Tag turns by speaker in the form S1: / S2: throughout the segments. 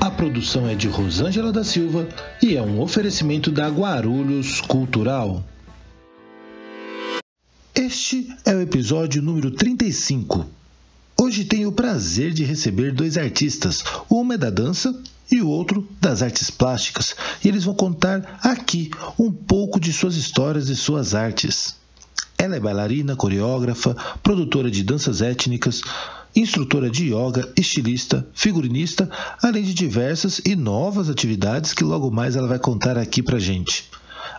S1: A produção é de Rosângela da Silva e é um oferecimento da Guarulhos Cultural. Este é o episódio número 35. Hoje tenho o prazer de receber dois artistas. Uma é da dança e o outro das artes plásticas. E eles vão contar aqui um pouco de suas histórias e suas artes. Ela é bailarina, coreógrafa, produtora de danças étnicas, instrutora de yoga, estilista, figurinista, além de diversas e novas atividades que logo mais ela vai contar aqui pra gente.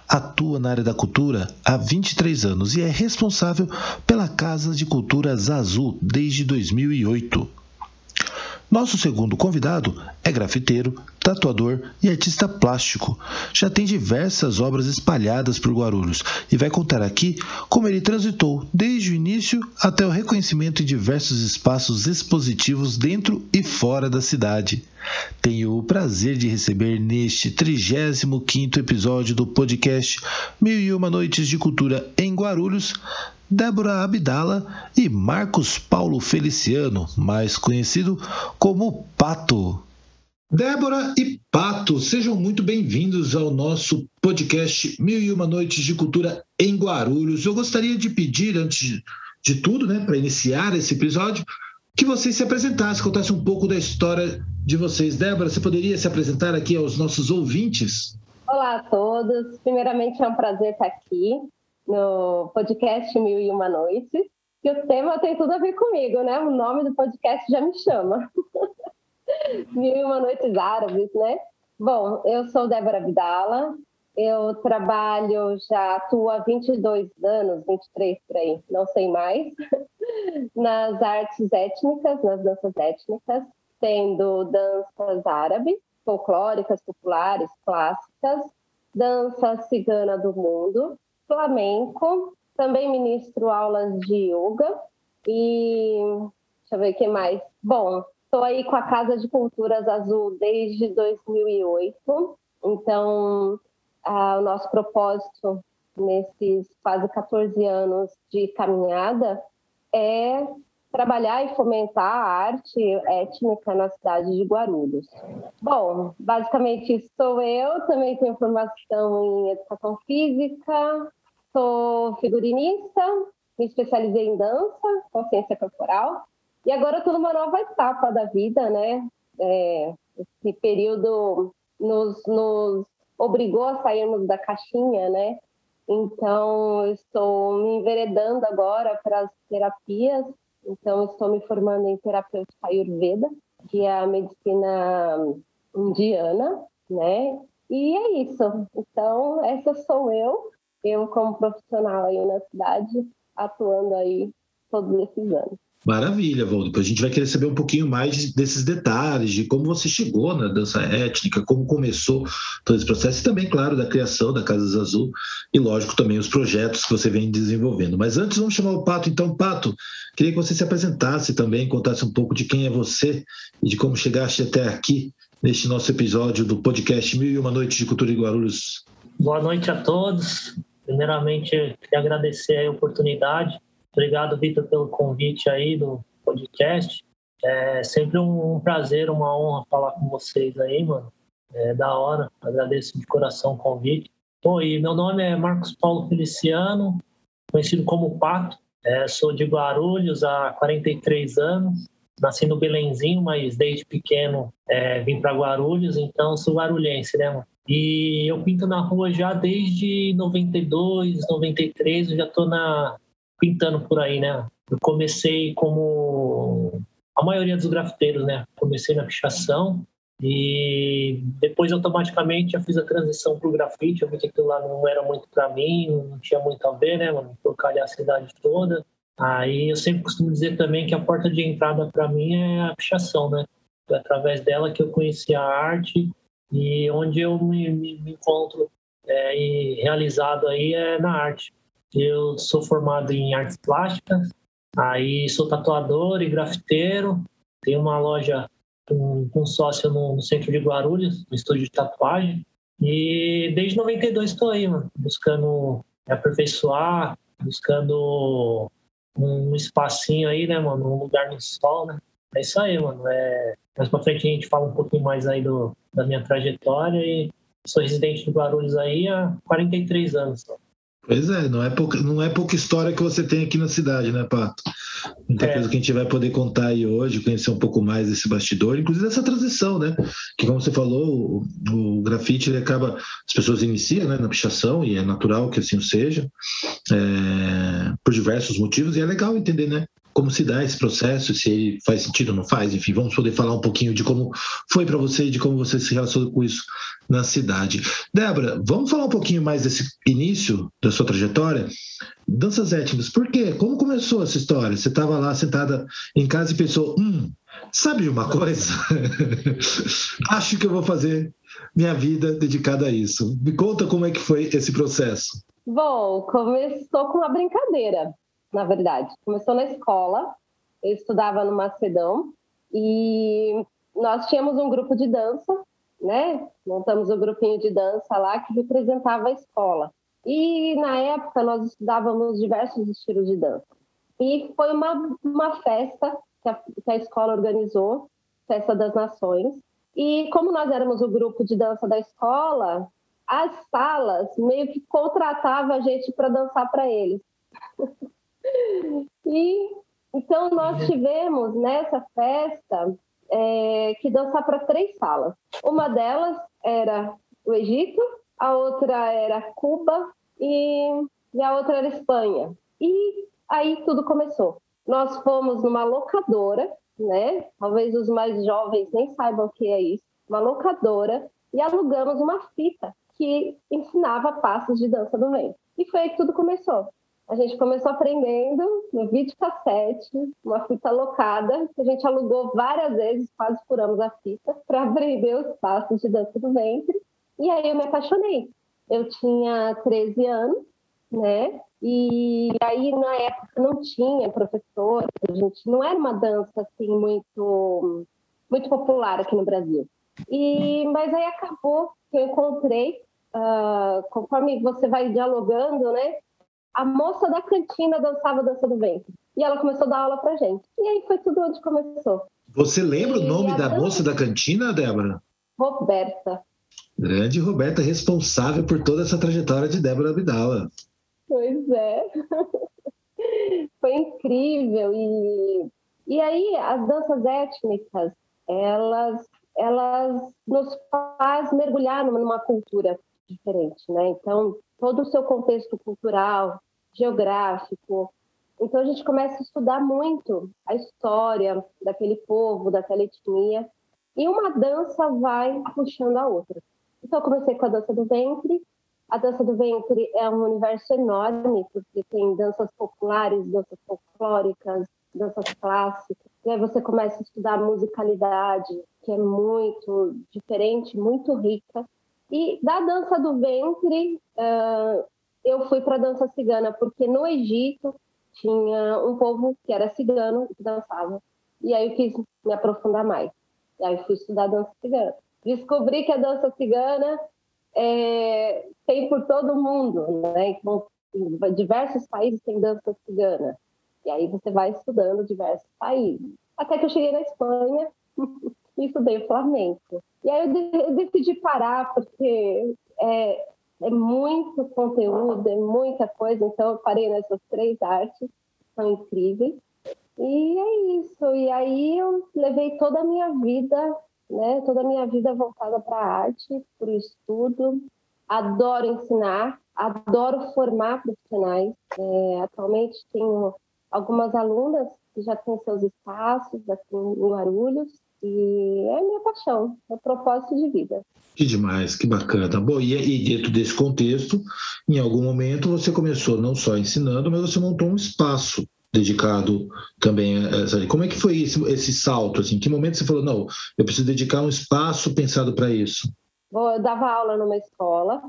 S1: Atua na área da cultura há 23 anos e é responsável pela Casa de Cultura Azul desde 2008. Nosso segundo convidado é grafiteiro, tatuador e artista plástico. Já tem diversas obras espalhadas por Guarulhos e vai contar aqui como ele transitou desde o início até o reconhecimento em diversos espaços expositivos dentro e fora da cidade. Tenho o prazer de receber neste 35º episódio do podcast Mil e Uma Noites de Cultura em Guarulhos Débora Abdala e Marcos Paulo Feliciano, mais conhecido como Pato. Débora e Pato, sejam muito bem-vindos ao nosso podcast Mil e Uma Noites de Cultura em Guarulhos. Eu gostaria de pedir, antes de tudo, né, para iniciar esse episódio, que vocês se apresentassem, contassem um pouco da história de vocês. Débora, você poderia se apresentar aqui aos nossos ouvintes?
S2: Olá a todos. Primeiramente, é um prazer estar aqui no podcast Mil e Uma Noites. E o tema tem tudo a ver comigo, né? O nome do podcast já me chama. Mil e Uma Noites Árabes, né? Bom, eu sou Débora Vidala, eu trabalho, já atuo há 22 anos, 23 por aí, não sei mais, nas artes étnicas, nas danças étnicas, tendo danças árabes, folclóricas, populares, clássicas, dança cigana do mundo, flamenco, também ministro aulas de yoga e deixa eu ver o que mais. Bom, estou aí com a Casa de Culturas Azul desde 2008, então o nosso propósito nesses quase 14 anos de caminhada é trabalhar e fomentar a arte étnica na cidade de Guarulhos. Bom, basicamente isso sou eu, também tenho formação em educação física, Sou figurinista, me especializei em dança, consciência corporal, e agora estou numa nova etapa da vida, né? É, esse período nos, nos obrigou a sairmos da caixinha, né? Então, estou me enveredando agora para as terapias. Então, estou me formando em terapêutica Ayurveda, que é a medicina indiana, né? E é isso. Então, essa sou eu eu como profissional aí na cidade, atuando aí todos esses anos.
S1: Maravilha. Depois a gente vai querer saber um pouquinho mais desses detalhes, de como você chegou na dança étnica, como começou todo esse processo e também, claro, da criação da Casas Azul e, lógico, também os projetos que você vem desenvolvendo. Mas antes, vamos chamar o Pato. Então, Pato, queria que você se apresentasse também, contasse um pouco de quem é você e de como chegaste até aqui neste nosso episódio do podcast Mil e Uma Noites de Cultura em Guarulhos.
S3: Boa noite a todos. Primeiramente, queria agradecer a oportunidade. Obrigado, Vitor, pelo convite aí do podcast. É sempre um prazer, uma honra falar com vocês aí, mano. É da hora. Agradeço de coração o convite. Bom, e meu nome é Marcos Paulo Feliciano, conhecido como Pato. É, sou de Guarulhos há 43 anos. Nasci no Belenzinho, mas desde pequeno é, vim para Guarulhos, então sou guarulhense, né, mano? E eu pinto na rua já desde 92, 93, eu já estou na pintando por aí, né? Eu comecei como a maioria dos grafiteiros, né? Comecei na pichação e depois automaticamente já fiz a transição para o grafite. Eu vi que aquilo lá não era muito para mim, não tinha muito a ver, né, mano? Trocalhar a cidade toda. Aí eu sempre costumo dizer também que a porta de entrada para mim é a pichação, né? Foi através dela que eu conheci a arte e onde eu me, me, me encontro é, realizado aí é na arte. Eu sou formado em artes plásticas, aí sou tatuador e grafiteiro, tenho uma loja com, sócio no, no, centro de Guarulhos, no estúdio de tatuagem, e desde 92 estou aí, mano, buscando aperfeiçoar, buscando um espacinho aí, né, mano, um lugar no sol, né? É isso aí, mano. É... Mais pra frente a gente fala um pouquinho mais aí do, da minha trajetória e sou residente de Guarulhos aí há 43 anos.
S1: Pois é, não é, pouca, não é pouca história que você tem aqui na cidade, né, Pato? Muita é. coisa que a gente vai poder contar aí hoje, conhecer um pouco mais desse bastidor, inclusive dessa transição, né? Que, como você falou, o, o grafite ele acaba. As pessoas iniciam né, na pichação, e é natural que assim seja, é, por diversos motivos, e é legal entender, né? Como se dá esse processo, se ele faz sentido ou não faz, enfim, vamos poder falar um pouquinho de como foi para você e de como você se relacionou com isso na cidade. Débora, vamos falar um pouquinho mais desse início da sua trajetória? Danças étnicas, por quê? Como começou essa história? Você estava lá sentada em casa e pensou, hum, sabe de uma coisa? Acho que eu vou fazer minha vida dedicada a isso. Me conta como é que foi esse processo.
S2: Bom, começou com uma brincadeira na verdade. Começou na escola, eu estudava no Macedão e nós tínhamos um grupo de dança, né? Montamos um grupinho de dança lá que representava a escola. E na época nós estudávamos diversos estilos de dança. E foi uma, uma festa que a, que a escola organizou, Festa das Nações. E como nós éramos o grupo de dança da escola, as salas meio que contratavam a gente para dançar para eles. E então nós tivemos nessa festa é, que dançar para três salas. Uma delas era o Egito, a outra era Cuba e, e a outra era Espanha. E aí tudo começou. Nós fomos numa locadora, né? Talvez os mais jovens nem saibam o que é isso. Uma locadora e alugamos uma fita que ensinava passos de dança do vento. E foi aí que tudo começou. A gente começou aprendendo no videocassete, uma fita locada, que a gente alugou várias vezes, quase furamos a fita, para aprender os passos de dança do ventre. E aí eu me apaixonei. Eu tinha 13 anos, né? E aí na época não tinha professor, a gente não era uma dança assim muito muito popular aqui no Brasil. E mas aí acabou que eu encontrei, uh, conforme você vai dialogando, né? A moça da cantina dançava dança do ventre. E ela começou a dar aula pra gente. E aí foi tudo onde começou.
S1: Você lembra e o nome da moça da cantina, Débora?
S2: Roberta.
S1: Grande Roberta, responsável por toda essa trajetória de Débora Abdala.
S2: Pois é. foi incrível. E, e aí, as danças étnicas, elas, elas nos faz mergulhar numa, numa cultura diferente, né? Então, todo o seu contexto cultural, geográfico. Então a gente começa a estudar muito a história daquele povo, daquela etnia, e uma dança vai puxando a outra. Então eu comecei com a dança do ventre. A dança do ventre é um universo enorme, porque tem danças populares, danças folclóricas, danças clássicas. E aí você começa a estudar musicalidade, que é muito diferente, muito rica. E da dança do ventre, uh, eu fui para a dança cigana, porque no Egito tinha um povo que era cigano que dançava. E aí eu quis me aprofundar mais. E aí fui estudar dança cigana. Descobri que a dança cigana é, tem por todo mundo, né? Então, diversos países têm dança cigana. E aí você vai estudando diversos países. Até que eu cheguei na Espanha e estudei flamenco. E aí eu decidi parar, porque é, é muito conteúdo, é muita coisa, então eu parei nessas três artes, são incríveis. E é isso. E aí eu levei toda a minha vida, né, toda a minha vida voltada para a arte, para o estudo. Adoro ensinar, adoro formar profissionais. É, atualmente tenho algumas alunas que já têm seus espaços aqui em Guarulhos e é minha paixão, é propósito de vida.
S1: Que demais, que bacana. Bom, e, e dentro desse contexto, em algum momento você começou não só ensinando, mas você montou um espaço dedicado também a essa. Como é que foi esse, esse salto? Assim? Em que momento você falou, não, eu preciso dedicar um espaço pensado para isso?
S2: Bom, eu dava aula numa escola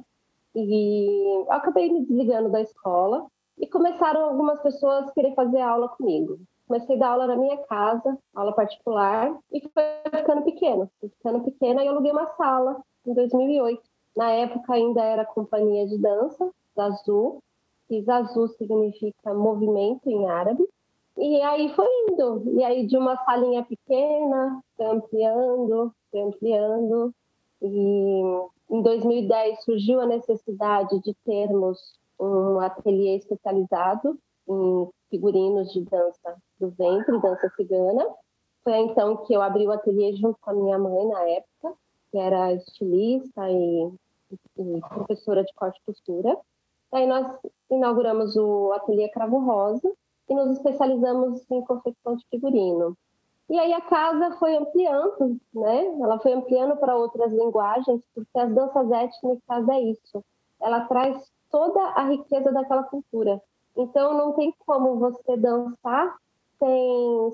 S2: e acabei me desligando da escola e começaram algumas pessoas a querer fazer aula comigo. Comecei a dar aula na minha casa, aula particular, e foi ficando pequeno. Foi ficando pequena e eu aluguei uma sala em 2008. Na época ainda era companhia de dança, da Azul, e Azul significa movimento em árabe. E aí foi indo. E aí de uma salinha pequena, foi ampliando, foi ampliando. E em 2010 surgiu a necessidade de termos um ateliê especializado em figurinos de dança do ventre, dança cigana. Foi então que eu abri o ateliê junto com a minha mãe na época, que era estilista e, e professora de corte e costura. Aí nós inauguramos o ateliê Cravo Rosa e nos especializamos em confecção de figurino. E aí a casa foi ampliando, né? Ela foi ampliando para outras linguagens, porque as danças étnicas é isso. Ela traz toda a riqueza daquela cultura. Então não tem como você dançar sem,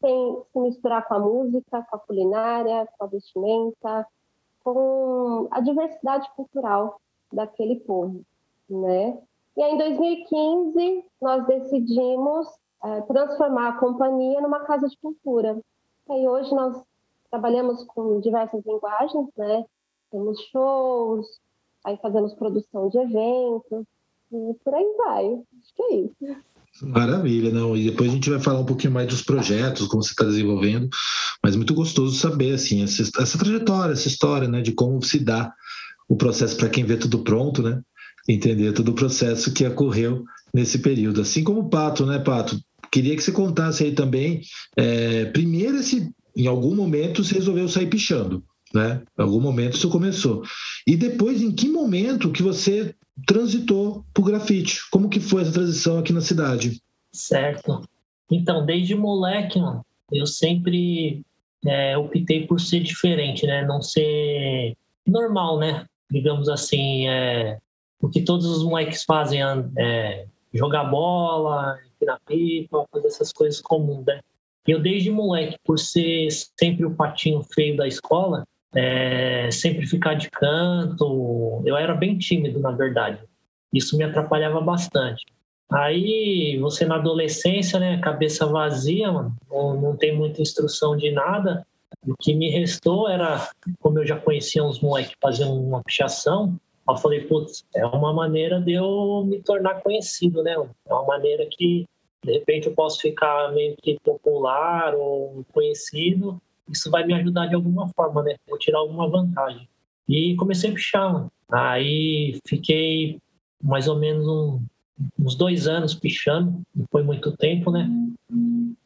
S2: sem se misturar com a música, com a culinária, com a vestimenta, com a diversidade cultural daquele povo, né? E aí, em 2015, nós decidimos é, transformar a companhia numa casa de cultura. E hoje nós trabalhamos com diversas linguagens, né? Temos shows, aí fazemos produção de eventos, e por aí vai. Acho que é isso.
S1: Maravilha, não. E depois a gente vai falar um pouquinho mais dos projetos, como você está desenvolvendo, mas muito gostoso saber assim essa, essa, trajetória, essa história, né, de como se dá o processo para quem vê tudo pronto, né? Entender todo o processo que ocorreu nesse período. Assim como o Pato, né, Pato? Queria que você contasse aí também, é, primeiro se em algum momento você resolveu sair pichando, né? Em algum momento isso começou. E depois, em que momento que você transitou para o grafite? Como que foi essa transição aqui na cidade?
S3: Certo. Então, desde moleque, mano, eu sempre é, optei por ser diferente, né? Não ser normal, né? Digamos assim, é, o que todos os moleques fazem é jogar bola, empinar pipa, fazer essas coisas comuns, né? Eu, desde moleque, por ser sempre o patinho feio da escola, é, sempre ficar de canto. Eu era bem tímido, na verdade. Isso me atrapalhava bastante. Aí, você na adolescência, né, cabeça vazia, mano, não, tem muita instrução de nada. O que me restou era, como eu já conhecia uns moleques fazendo uma pichação, eu falei, putz, é uma maneira de eu me tornar conhecido, né? É uma maneira que, de repente, eu posso ficar meio que popular ou conhecido isso vai me ajudar de alguma forma, né? Vou tirar alguma vantagem. E comecei a pichar. Aí fiquei mais ou menos um, uns dois anos pichando, não foi muito tempo, né?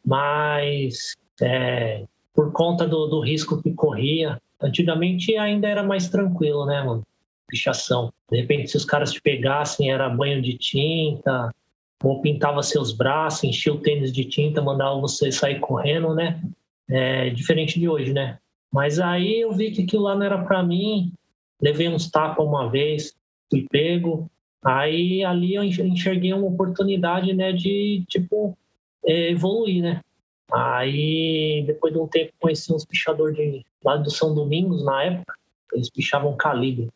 S3: Mas é, por conta do, do risco que corria, antigamente ainda era mais tranquilo, né, mano? Pichação. De repente, se os caras te pegassem, era banho de tinta, ou pintava seus braços, enchia o tênis de tinta, mandava você sair correndo, né? É, diferente de hoje, né? Mas aí eu vi que aquilo lá não era para mim, levei uns tapas uma vez, fui pego, aí ali eu enxerguei uma oportunidade, né, de, tipo, é, evoluir, né? Aí, depois de um tempo, conheci uns pichadores de, lá do São Domingos, na época, eles pichavam calibre.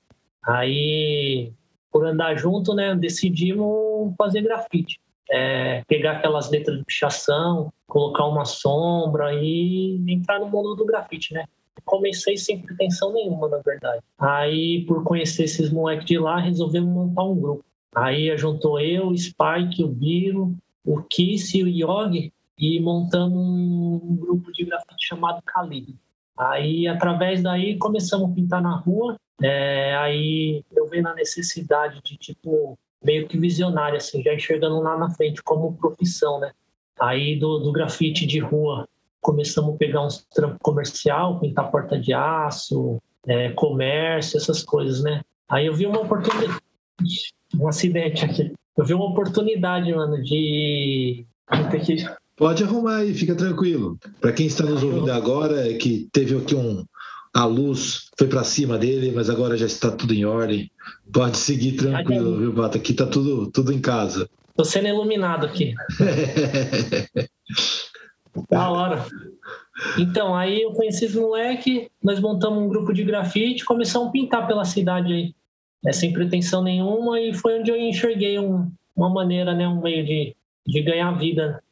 S3: Aí, por andar junto, né, decidimos fazer grafite é, pegar aquelas letras de pichação, colocar uma sombra e entrar no mundo do grafite, né? Comecei sem pretensão nenhuma, na verdade. Aí, por conhecer esses moleques de lá, resolvemos montar um grupo. Aí juntou eu, o Spike, o Biro, o Kiss e o Yogi e montamos um grupo de grafite chamado Calibre. Aí, através daí, começamos a pintar na rua. É, aí eu vi na necessidade de, tipo, meio que visionária, assim, já enxergando lá na frente como profissão, né? Aí do, do grafite de rua começamos a pegar uns trampos comercial, pintar porta de aço, é, comércio, essas coisas, né? Aí eu vi uma oportunidade, um acidente aqui. Eu vi uma oportunidade, mano, de,
S1: Pode arrumar aí, fica tranquilo. Para quem está nos ouvindo agora, é que teve aqui um, a luz foi para cima dele, mas agora já está tudo em ordem. Pode seguir tranquilo, viu, Bata? Aqui está tudo, tudo em casa.
S3: Tô sendo iluminado aqui. da hora. Então, aí eu conheci esse moleque, nós montamos um grupo de grafite, começamos a pintar pela cidade aí. É, sem pretensão nenhuma, e foi onde eu enxerguei um, uma maneira, né, um meio de, de ganhar vida.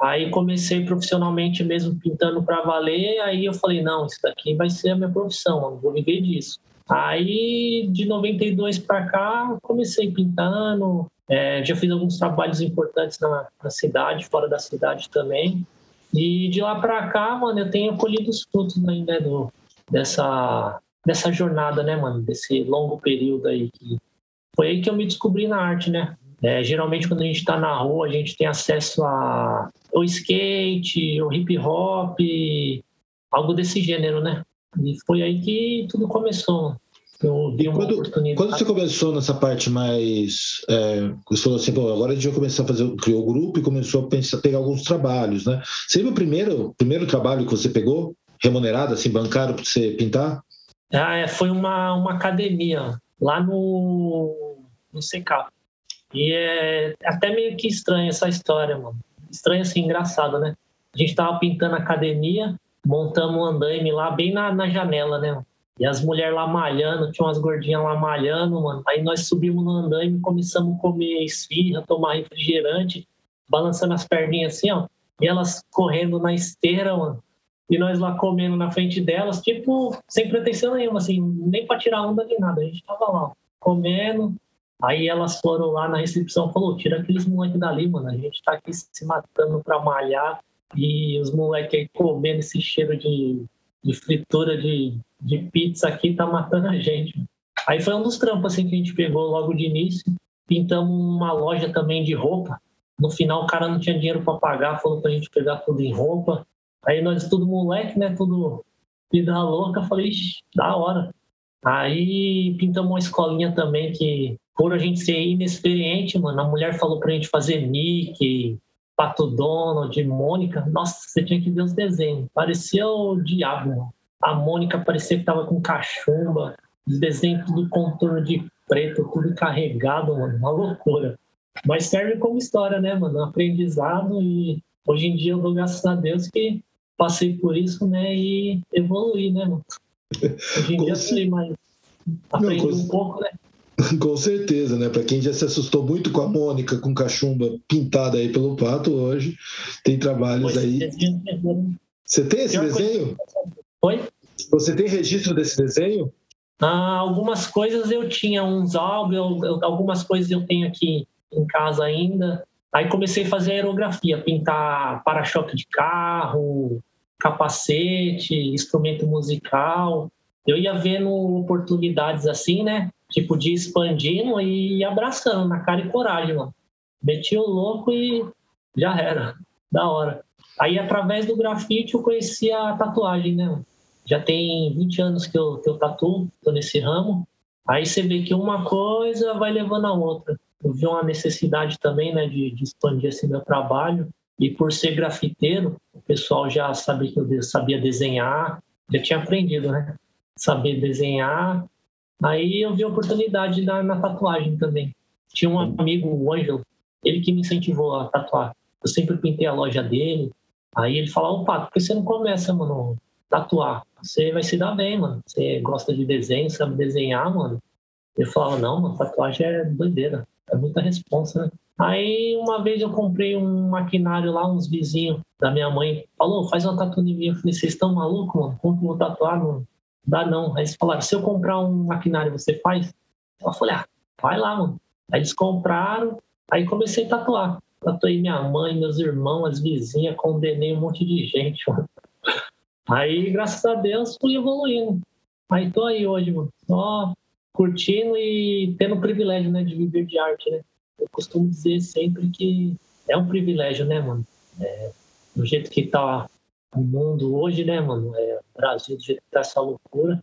S3: Aí comecei profissionalmente mesmo pintando para valer, aí eu falei, não, isso daqui vai ser a minha profissão, eu vou viver disso. Aí de 92 para cá, comecei pintando, é, já fiz alguns trabalhos importantes na, na, cidade, fora da cidade também. E de lá para cá, mano, eu tenho colhido os frutos ainda né, dessa, dessa jornada, né, mano? Desse longo período aí. Que foi aí que eu me descobri na arte, né? É, geralmente, quando a gente está na rua, a gente tem acesso a o skate, o hip hop, algo desse gênero, né? E foi aí que tudo começou.
S1: Eu vi uma quando, oportunidade. Quando você começou nessa parte mais. É, você falou assim, Pô, agora a gente vai começar a fazer. Criou o grupo e começou a pensar, pegar alguns trabalhos, né? Você viu o primeiro, primeiro trabalho que você pegou, remunerado, assim, bancário para você pintar?
S3: Ah, é, foi uma, uma academia lá no, no CK. E é até meio que estranha essa história, mano. Estranha assim, engraçado, né? A gente tava pintando a academia, montamos um andaime lá bem na, na janela, né? E as mulheres lá malhando, tinha umas gordinhas lá malhando, mano. Aí nós subimos no andaime, começamos a comer esfirra, tomar refrigerante, balançando as perninhas assim, ó. E elas correndo na esteira, mano. E nós lá comendo na frente delas, tipo, sem pretensão nenhuma, assim, nem pra tirar onda nem nada. A gente tava lá, comendo. Aí elas foram lá na recepção falou: tira aqueles moleques dali, mano. A gente tá aqui se matando pra malhar. E os moleques aí comendo esse cheiro de, de fritura de, de pizza aqui tá matando a gente. Aí foi um dos trampos assim que a gente pegou logo de início. Pintamos uma loja também de roupa. No final o cara não tinha dinheiro para pagar, falou pra gente pegar tudo em roupa. Aí nós tudo moleque, né, tudo vida louca, falei, da hora. Aí pintamos uma escolinha também que, por a gente ser inexperiente, mano, a mulher falou pra gente fazer Mickey, Pato Donald, Mônica. Nossa, você tinha que ver os desenhos. Parecia o diabo, mano. A Mônica parecia que tava com cachumba, os desenhos tudo contorno de preto, tudo carregado, mano, uma loucura. Mas serve como história, né, mano? Um aprendizado e hoje em dia eu dou graças a Deus que passei por isso, né, e evoluí, né, mano? Hoje em dia sei mais. Aprendi um pouco, né?
S1: Com certeza, né? Para quem já se assustou muito com a Mônica com cachumba pintada aí pelo pato, hoje tem trabalhos pois aí. Você tem esse desenho?
S3: Oi?
S1: Você tem registro desse desenho?
S3: Ah, algumas coisas eu tinha, uns álbuns, algumas coisas eu tenho aqui em casa ainda. Aí comecei a fazer aerografia, pintar para-choque de carro, capacete, instrumento musical. Eu ia vendo oportunidades assim, né? Tipo, de expandindo e abraçando na cara e coragem, mano. Meti o louco e já era. Da hora. Aí, através do grafite, eu conheci a tatuagem, né? Já tem 20 anos que eu, que eu tatuo, tô nesse ramo. Aí você vê que uma coisa vai levando a outra. Eu vi uma necessidade também, né, de, de expandir esse meu trabalho. E por ser grafiteiro, o pessoal já sabia que eu sabia desenhar, já tinha aprendido, né? Saber desenhar. Aí eu vi a oportunidade na, na tatuagem também. Tinha um amigo, o Ângelo, ele que me incentivou a tatuar. Eu sempre pintei a loja dele, Aí ele fala, opa, por que você não começa, mano, tatuar? Você vai se dar bem, mano. Você gosta de desenho, sabe desenhar, mano. Ele falava, não, mano, tatuagem é doideira. É muita responsa, né? Aí uma vez eu comprei um maquinário lá, uns vizinhos da minha mãe. Falou, faz uma tatuagem minha. Eu falei, vocês estão malucos, mano? Como que eu vou tatuar, mano? Dá não. Aí eles falaram, se eu comprar um maquinário, você faz? Eu falei, ah, vai lá, mano. Aí eles compraram, aí comecei a tatuar. Tatuei minha mãe, meus irmãos, as vizinhas, condenei um monte de gente, mano. Aí, graças a Deus, fui evoluindo. Aí tô aí hoje, mano. Só curtindo e tendo o privilégio, né, de viver de arte, né? Eu costumo dizer sempre que é um privilégio, né, mano? É, do jeito que tá o mundo hoje, né, mano? É, o Brasil, do jeito que tá essa loucura.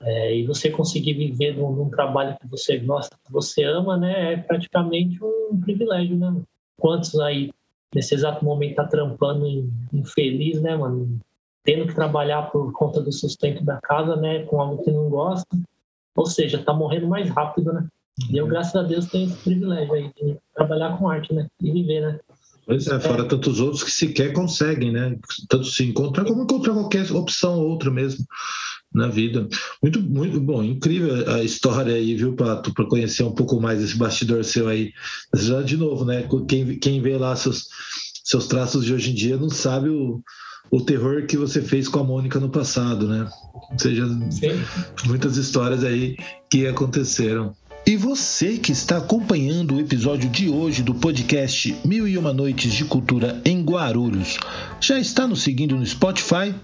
S3: É, e você conseguir viver num, num, trabalho que você gosta, que você ama, né? É praticamente um privilégio, né, mano? Quantos aí, nesse exato momento, tá trampando infeliz, né, mano? Tendo que trabalhar por conta do sustento da casa, né? Com algo que não gosta. Ou seja, tá morrendo mais rápido, né? E eu, graças a Deus, tenho esse privilégio aí de trabalhar com arte, né? E viver, né?
S1: Pois é, fora é. tantos outros que sequer conseguem, né? Tanto se encontrar como encontrar qualquer opção outra mesmo na vida. Muito, muito bom, incrível a história aí, viu, Pato, para conhecer um pouco mais esse bastidor seu aí. Já de novo, né? Quem, quem vê lá seus, seus traços de hoje em dia não sabe o, o terror que você fez com a Mônica no passado, né? Ou seja, Sim. muitas histórias aí que aconteceram. E você que está acompanhando o episódio de hoje do podcast Mil e Uma Noites de Cultura em Guarulhos, já está nos seguindo no Spotify?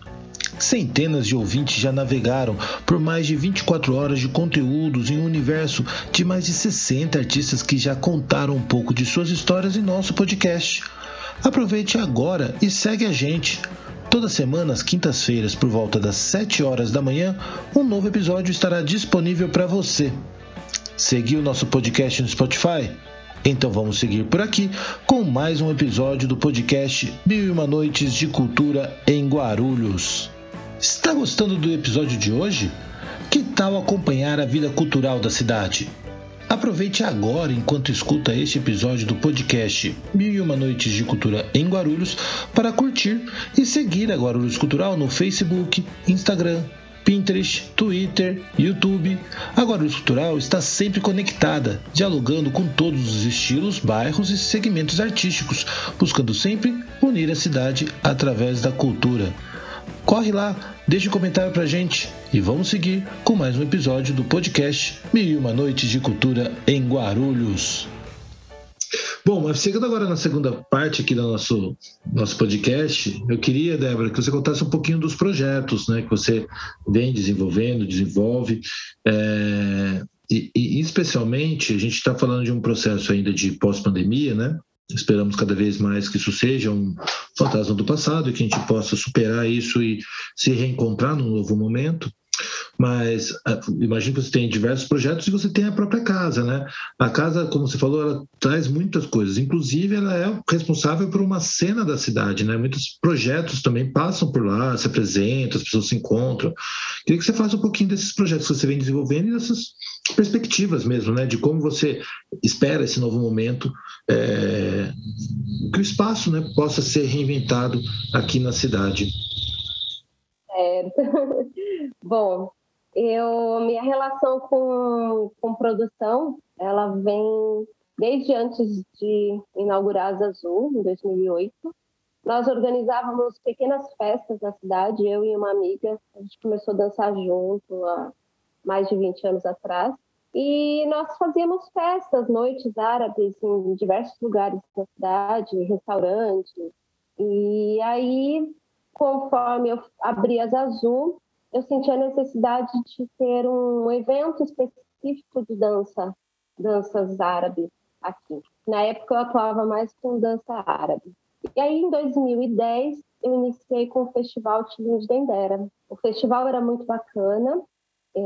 S1: Centenas de ouvintes já navegaram por mais de 24 horas de conteúdos em um universo de mais de 60 artistas que já contaram um pouco de suas histórias em nosso podcast. Aproveite agora e segue a gente. Toda semana, às quintas-feiras, por volta das 7 horas da manhã, um novo episódio estará disponível para você. Seguiu nosso podcast no Spotify? Então vamos seguir por aqui com mais um episódio do podcast Mil e Uma Noites de Cultura em Guarulhos. Está gostando do episódio de hoje? Que tal acompanhar a vida cultural da cidade? Aproveite agora, enquanto escuta este episódio do podcast Mil e Uma Noites de Cultura em Guarulhos, para curtir e seguir a Guarulhos Cultural no Facebook, Instagram, Pinterest, Twitter, YouTube. A Guarulhos Cultural está sempre conectada, dialogando com todos os estilos, bairros e segmentos artísticos, buscando sempre unir a cidade através da cultura. Corre lá, deixe um comentário pra gente e vamos seguir com mais um episódio do podcast Mil e Uma Noites de Cultura em Guarulhos. Bom, mas chegando agora na segunda parte aqui do nosso, nosso podcast, eu queria, Débora, que você contasse um pouquinho dos projetos né, que você vem desenvolvendo, desenvolve. É, e, e, especialmente, a gente está falando de um processo ainda de pós-pandemia, né? Esperamos cada vez mais que isso seja um fantasma do passado e que a gente possa superar isso e se reencontrar num novo momento mas ah, imagino que você tem diversos projetos e você tem a própria casa, né? A casa, como você falou, ela traz muitas coisas. Inclusive, ela é responsável por uma cena da cidade, né? Muitos projetos também passam por lá, se apresentam, as pessoas se encontram. Queria que você falasse um pouquinho desses projetos que você vem desenvolvendo e dessas perspectivas mesmo, né? De como você espera esse novo momento, é... que o espaço, né, possa ser reinventado aqui na cidade.
S2: Certo. Bom, eu, minha relação com, com produção, ela vem desde antes de inaugurar a Azul, em 2008. Nós organizávamos pequenas festas na cidade, eu e uma amiga. A gente começou a dançar junto há mais de 20 anos atrás. E nós fazíamos festas, noites árabes em diversos lugares da cidade, restaurantes. E aí, conforme eu abri as Azul, eu senti a necessidade de ter um evento específico de dança, danças árabes aqui. Na época eu atuava mais com dança árabe. E aí em 2010 eu iniciei com o Festival Tilim de Dendera. O festival era muito bacana, é,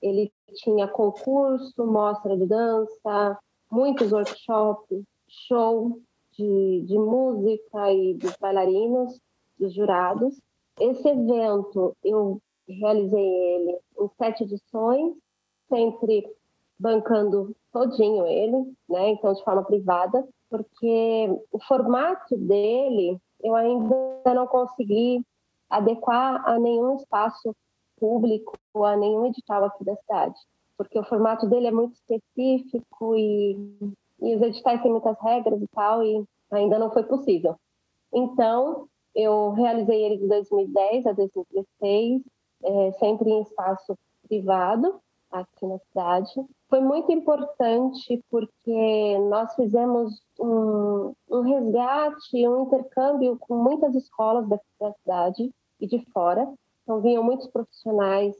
S2: ele tinha concurso, mostra de dança, muitos workshops, show de, de música e dos bailarinos, dos jurados. Esse evento, eu realizei ele em sete edições, sempre bancando todinho ele, né? Então, de forma privada, porque o formato dele eu ainda não consegui adequar a nenhum espaço público, a nenhum edital aqui da cidade, porque o formato dele é muito específico e, e os editais têm muitas regras e tal, e ainda não foi possível. Então, eu realizei ele de 2010 a 2016, é, sempre em espaço privado, aqui na cidade. Foi muito importante porque nós fizemos um, um resgate, um intercâmbio com muitas escolas da, da cidade e de fora. Então, vinham muitos profissionais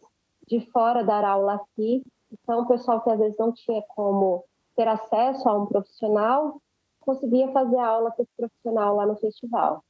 S2: de fora dar aula aqui. Então, o pessoal que às vezes não tinha como ter acesso a um profissional, conseguia fazer aula com esse profissional lá no festival.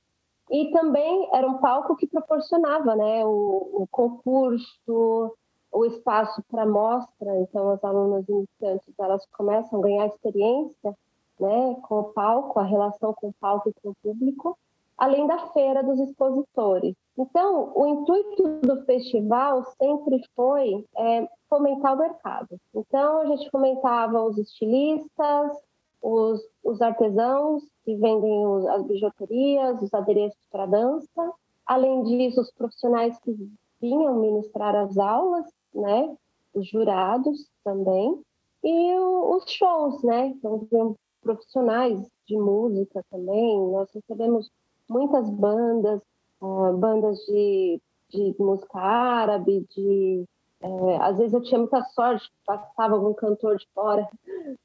S2: E também era um palco que proporcionava né, o, o concurso, o espaço para mostra. Então, as alunas iniciantes elas começam a ganhar experiência né, com o palco, a relação com o palco e com o público. além da feira dos expositores. Então, o intuito do festival sempre foi é, fomentar o mercado. Então, a gente fomentava os estilistas, os, os artesãos que vendem os, as bijuterias, os adereços para dança. Além disso, os profissionais que vinham ministrar as aulas, né? Os jurados também. E o, os shows, né? Então, profissionais de música também. Nós recebemos muitas bandas, uh, bandas de, de música árabe, de é, às vezes eu tinha muita sorte, passava algum cantor de fora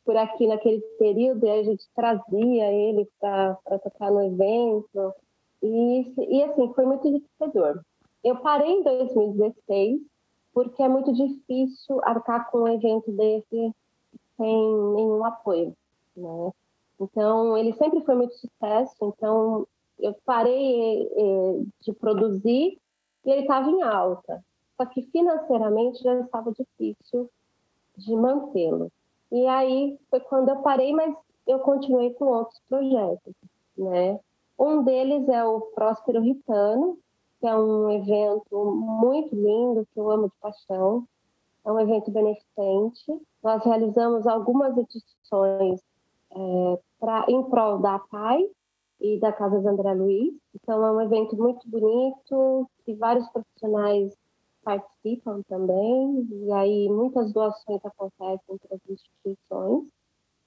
S2: por aqui naquele período e a gente trazia ele para tocar no evento. E, e assim, foi muito enriquecedor. Eu parei em 2016 porque é muito difícil arcar com um evento desse sem nenhum apoio, né? Então, ele sempre foi muito sucesso, então eu parei eh, de produzir e ele estava em alta. Só que financeiramente já estava difícil de mantê-lo. E aí foi quando eu parei, mas eu continuei com outros projetos, né? Um deles é o Próspero Ritano, que é um evento muito lindo, que eu amo de paixão. É um evento beneficente. Nós realizamos algumas edições é, pra, em prol da PAI e da Casa André Luiz. Então, é um evento muito bonito, que vários profissionais participam também, e aí muitas doações acontecem para as instituições.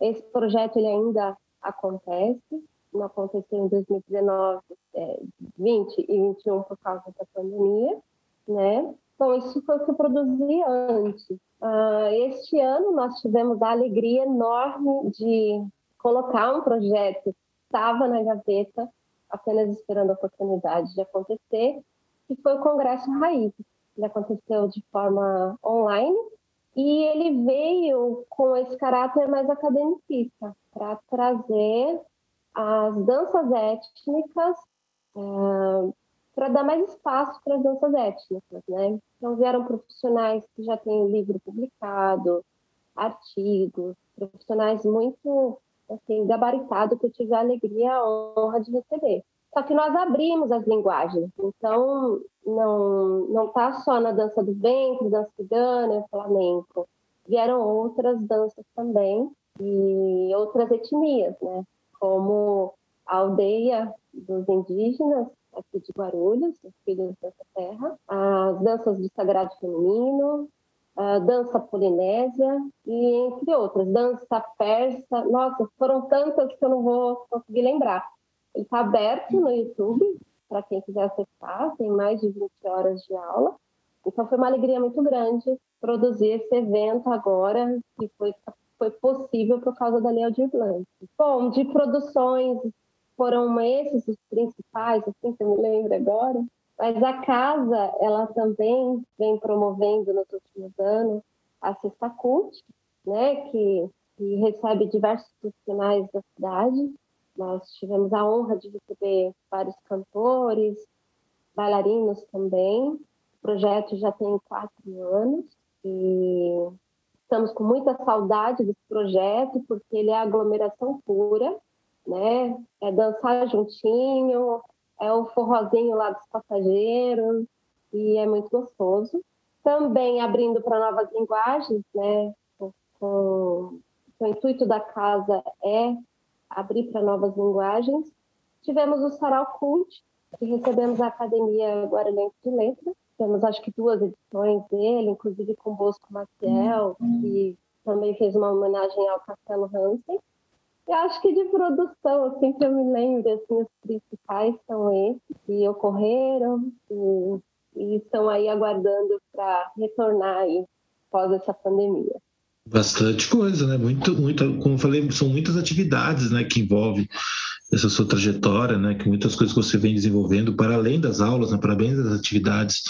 S2: Esse projeto ele ainda acontece, não aconteceu em 2019, é, 20 e 21 por causa da pandemia, né? Então, isso foi o que eu produzi antes. Uh, este ano, nós tivemos a alegria enorme de colocar um projeto que estava na gaveta, apenas esperando a oportunidade de acontecer, que foi o Congresso Raiz, ele aconteceu de forma online e ele veio com esse caráter mais academicista para trazer as danças étnicas uh, para dar mais espaço para as danças étnicas, né? Então vieram profissionais que já têm livro publicado, artigos, profissionais muito assim gabaritados que eu tive a alegria a honra de receber. Só que nós abrimos as linguagens, então não não está só na dança do ventre, dança cigana, flamenco. Vieram outras danças também e outras etnias, né? Como a aldeia dos indígenas aqui de Guarulhos, os filhos dessa terra, as danças do sagrado feminino, a dança polinésia e entre outras, dança persa. Nossa, foram tantas que eu não vou conseguir lembrar. Está aberto no YouTube para quem quiser acessar, tem mais de 20 horas de aula. Então foi uma alegria muito grande produzir esse evento agora, que foi, foi possível por causa da Lei Aldir Blanc. Bom, de produções foram esses os principais, assim que eu me lembro agora. Mas a casa, ela também vem promovendo nos últimos anos a Sexta Cult, né, que, que recebe diversos profissionais da cidade nós tivemos a honra de receber vários cantores, bailarinos também. O projeto já tem quatro anos e estamos com muita saudade desse projeto porque ele é aglomeração pura, né? É dançar juntinho, é o forrozinho lá dos passageiros e é muito gostoso. Também abrindo para novas linguagens, né? Com, o intuito da casa é abrir para novas linguagens. Tivemos o Sarau Cult, que recebemos a Academia Guarulhense de Letras. Temos, acho que, duas edições dele, inclusive com Bosco Maciel, que também fez uma homenagem ao Castelo Hansen. E acho que de produção, assim, que eu me lembro, assim, os principais são esses que ocorreram e, e estão aí aguardando para retornar aí após essa pandemia.
S1: Bastante coisa, né? Muito, muito, como eu falei, são muitas atividades, né, que envolvem essa sua trajetória, né? Que muitas coisas que você vem desenvolvendo para além das aulas, né? Para além das atividades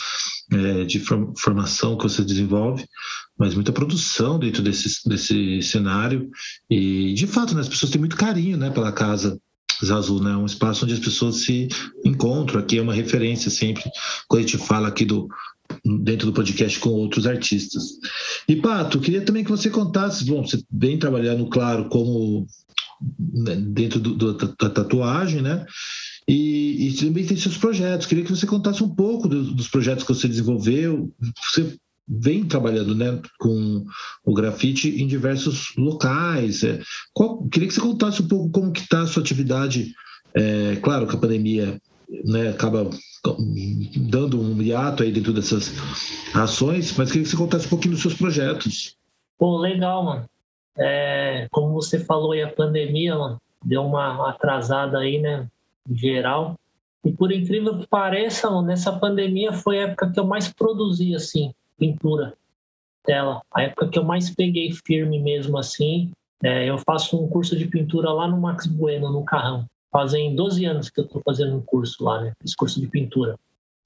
S1: é, de formação que você desenvolve, mas muita produção dentro desse, desse cenário e, de fato, né, as pessoas têm muito carinho, né, pela casa Zazu, né? Um espaço onde as pessoas se encontram. Aqui é uma referência sempre quando a gente fala aqui do dentro do podcast com outros artistas. E Pato, queria também que você contasse, bom, você vem trabalhando, claro, como né, dentro do, do, da tatuagem, né? E, e, também tem seus projetos. Queria que você contasse um pouco dos, dos projetos que você desenvolveu. Você vem trabalhando né, com o grafite em diversos locais. É, qual, queria que você contasse um pouco como que está a sua atividade. É, claro que a pandemia né, acaba dando hiato aí dentro dessas ações, mas queria que você contasse um pouquinho dos seus projetos.
S3: Pô, legal, mano. É, como você falou aí, a pandemia, mano, deu uma atrasada aí, né, geral. E por incrível que pareça, mano, nessa pandemia foi a época que eu mais produzi, assim, pintura tela. A época que eu mais peguei firme mesmo, assim, é, eu faço um curso de pintura lá no Max Bueno, no Carrão. Fazem 12 anos que eu estou fazendo um curso lá, né? Esse curso de pintura.